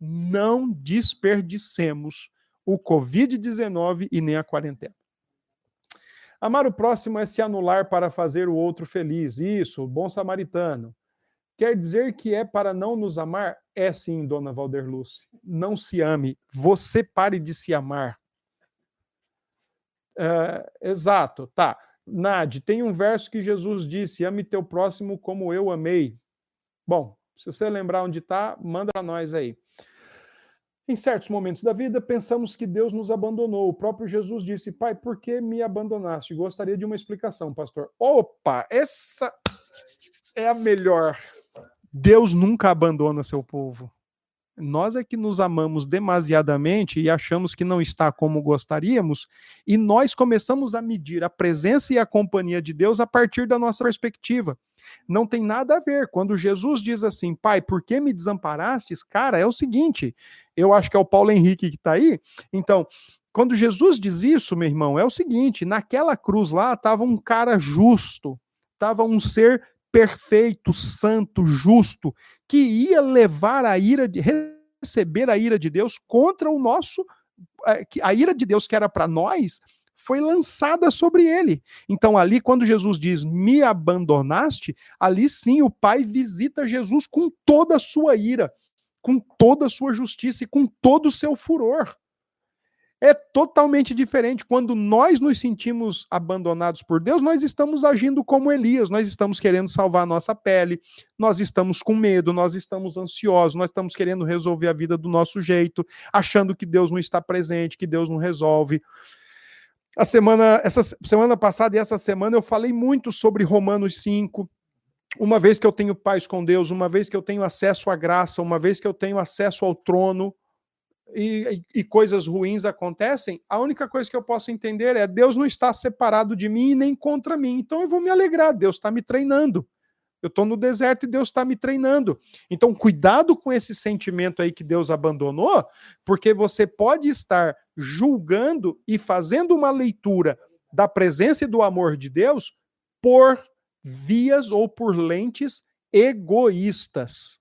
Não desperdicemos o Covid-19 e nem a quarentena. Amar o próximo é se anular para fazer o outro feliz. Isso, bom samaritano. Quer dizer que é para não nos amar? É sim, dona Valderluce. Não se ame. Você pare de se amar. É, exato, tá. Nade, tem um verso que Jesus disse: Ame teu próximo como eu amei. Bom, se você lembrar onde está, manda para nós aí. Em certos momentos da vida, pensamos que Deus nos abandonou. O próprio Jesus disse: Pai, por que me abandonaste? Gostaria de uma explicação, pastor. Opa, essa é a melhor. Deus nunca abandona seu povo. Nós é que nos amamos demasiadamente e achamos que não está como gostaríamos, e nós começamos a medir a presença e a companhia de Deus a partir da nossa perspectiva. Não tem nada a ver. Quando Jesus diz assim, Pai, por que me desamparastes? Cara, é o seguinte, eu acho que é o Paulo Henrique que está aí. Então, quando Jesus diz isso, meu irmão, é o seguinte: naquela cruz lá estava um cara justo, estava um ser perfeito, santo, justo, que ia levar a ira de receber a ira de Deus contra o nosso eh, a ira de Deus que era para nós foi lançada sobre ele. Então ali quando Jesus diz: "Me abandonaste", ali sim o Pai visita Jesus com toda a sua ira, com toda a sua justiça e com todo o seu furor é totalmente diferente. Quando nós nos sentimos abandonados por Deus, nós estamos agindo como Elias, nós estamos querendo salvar a nossa pele, nós estamos com medo, nós estamos ansiosos, nós estamos querendo resolver a vida do nosso jeito, achando que Deus não está presente, que Deus não resolve. A semana, essa semana passada e essa semana eu falei muito sobre Romanos 5, uma vez que eu tenho paz com Deus, uma vez que eu tenho acesso à graça, uma vez que eu tenho acesso ao trono, e, e, coisas ruins acontecem, a única coisa que eu posso entender é Deus não está separado de mim e nem contra mim. Então eu vou me alegrar, Deus está me treinando. Eu estou no deserto e Deus está me treinando. Então, cuidado com esse sentimento aí que Deus abandonou, porque você pode estar julgando e fazendo uma leitura da presença e do amor de Deus por vias ou por lentes egoístas.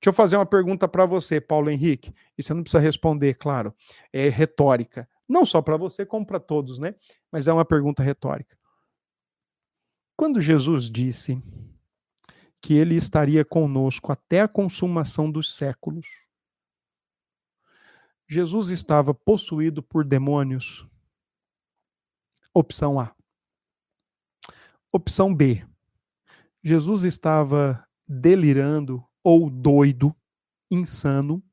Deixa eu fazer uma pergunta para você, Paulo Henrique, e você não precisa responder, claro, é retórica. Não só para você, como para todos, né? Mas é uma pergunta retórica. Quando Jesus disse que ele estaria conosco até a consumação dos séculos, Jesus estava possuído por demônios? Opção A. Opção B. Jesus estava delirando ou doido, insano.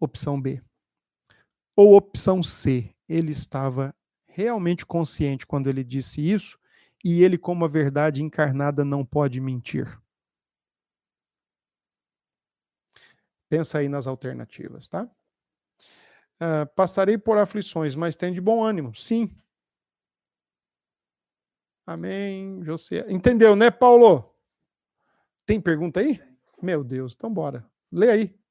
Opção B. Ou opção C, ele estava realmente consciente quando ele disse isso e ele, como a verdade encarnada, não pode mentir. Pensa aí nas alternativas, tá? Uh, passarei por aflições, mas tem de bom ânimo. Sim. Amém, José. Entendeu, né, Paulo? Tem pergunta aí? Meu Deus, então bora. Lê aí.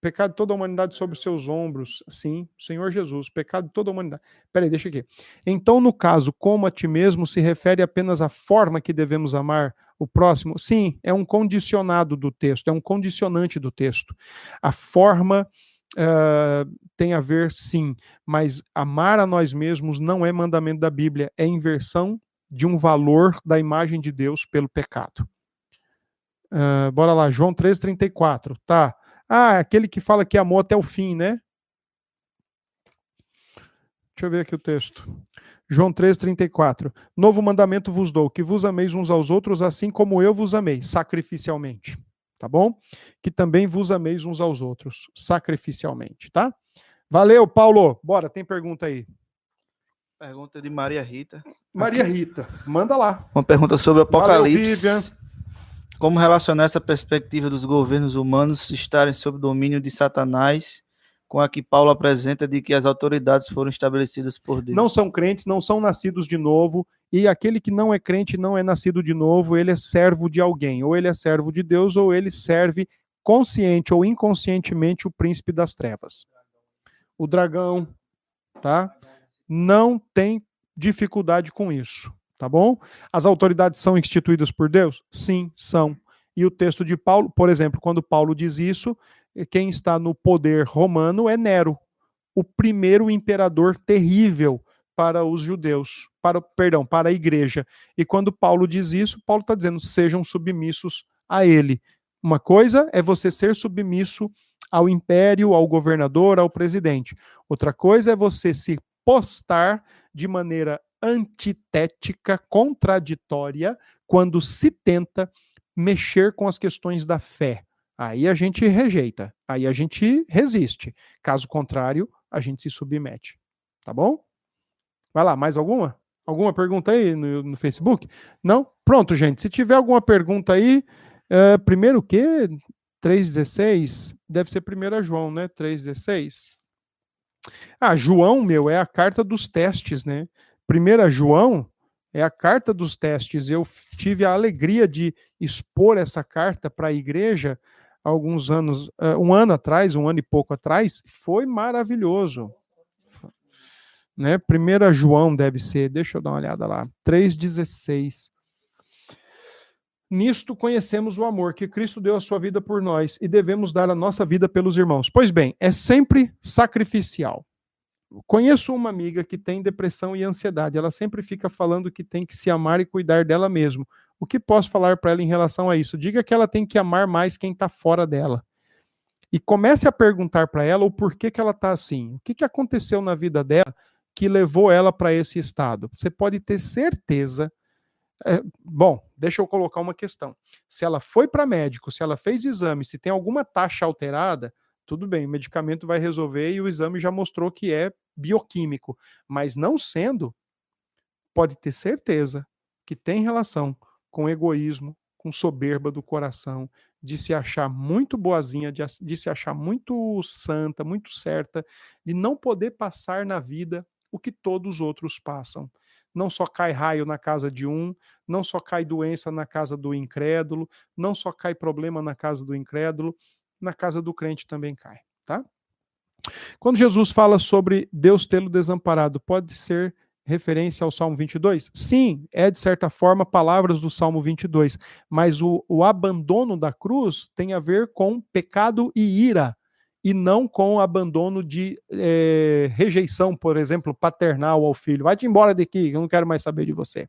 Pecado toda a humanidade sobre os seus ombros. Sim, Senhor Jesus. Pecado toda a humanidade. Peraí, deixa aqui. Então, no caso, como a ti mesmo se refere apenas à forma que devemos amar o próximo? Sim, é um condicionado do texto, é um condicionante do texto. A forma uh, tem a ver, sim, mas amar a nós mesmos não é mandamento da Bíblia, é inversão de um valor da imagem de Deus pelo pecado. Uh, bora lá, João 3,34. Tá. Ah, aquele que fala que amou até o fim, né? Deixa eu ver aqui o texto. João 3,34. Novo mandamento vos dou, que vos ameis uns aos outros, assim como eu vos amei, sacrificialmente. Tá bom? Que também vos ameis uns aos outros, sacrificialmente, tá? Valeu, Paulo. Bora, tem pergunta aí. Pergunta de Maria Rita. Maria Rita, manda lá. Uma pergunta sobre o Apocalipse. Valeu, como relacionar essa perspectiva dos governos humanos estarem sob domínio de Satanás com a que Paulo apresenta de que as autoridades foram estabelecidas por Deus? Não são crentes, não são nascidos de novo, e aquele que não é crente, não é nascido de novo, ele é servo de alguém, ou ele é servo de Deus, ou ele serve consciente ou inconscientemente o príncipe das trevas. O dragão, tá? Não tem dificuldade com isso tá bom? As autoridades são instituídas por Deus? Sim, são. E o texto de Paulo, por exemplo, quando Paulo diz isso, quem está no poder romano é Nero, o primeiro imperador terrível para os judeus, para, perdão, para a igreja. E quando Paulo diz isso, Paulo está dizendo: sejam submissos a ele. Uma coisa é você ser submisso ao império, ao governador, ao presidente. Outra coisa é você se postar de maneira antitética, contraditória, quando se tenta mexer com as questões da fé. Aí a gente rejeita, aí a gente resiste. Caso contrário, a gente se submete. Tá bom? Vai lá, mais alguma? Alguma pergunta aí no, no Facebook? Não? Pronto, gente. Se tiver alguma pergunta aí, é, primeiro o quê? 3,16? Deve ser 1 João, né? 3,16. Ah, João, meu, é a carta dos testes, né? 1 João é a carta dos testes. Eu tive a alegria de expor essa carta para a igreja alguns anos, uh, um ano atrás, um ano e pouco atrás, foi maravilhoso. Né? 1 João deve ser, deixa eu dar uma olhada lá, 3,16. Nisto conhecemos o amor que Cristo deu a sua vida por nós e devemos dar a nossa vida pelos irmãos. Pois bem, é sempre sacrificial. Conheço uma amiga que tem depressão e ansiedade. Ela sempre fica falando que tem que se amar e cuidar dela mesma. O que posso falar para ela em relação a isso? Diga que ela tem que amar mais quem está fora dela. E comece a perguntar para ela o porquê que ela está assim. O que, que aconteceu na vida dela que levou ela para esse estado? Você pode ter certeza. É, bom, deixa eu colocar uma questão. Se ela foi para médico, se ela fez exame, se tem alguma taxa alterada, tudo bem, o medicamento vai resolver e o exame já mostrou que é bioquímico, mas não sendo, pode ter certeza que tem relação com egoísmo, com soberba do coração, de se achar muito boazinha, de, de se achar muito santa, muito certa, de não poder passar na vida o que todos os outros passam. Não só cai raio na casa de um, não só cai doença na casa do incrédulo, não só cai problema na casa do incrédulo, na casa do crente também cai, tá? Quando Jesus fala sobre Deus tê-lo desamparado, pode ser referência ao Salmo 22? Sim, é de certa forma palavras do Salmo 22, mas o, o abandono da cruz tem a ver com pecado e ira, e não com abandono de é, rejeição, por exemplo, paternal ao filho. Vai-te embora daqui, eu não quero mais saber de você.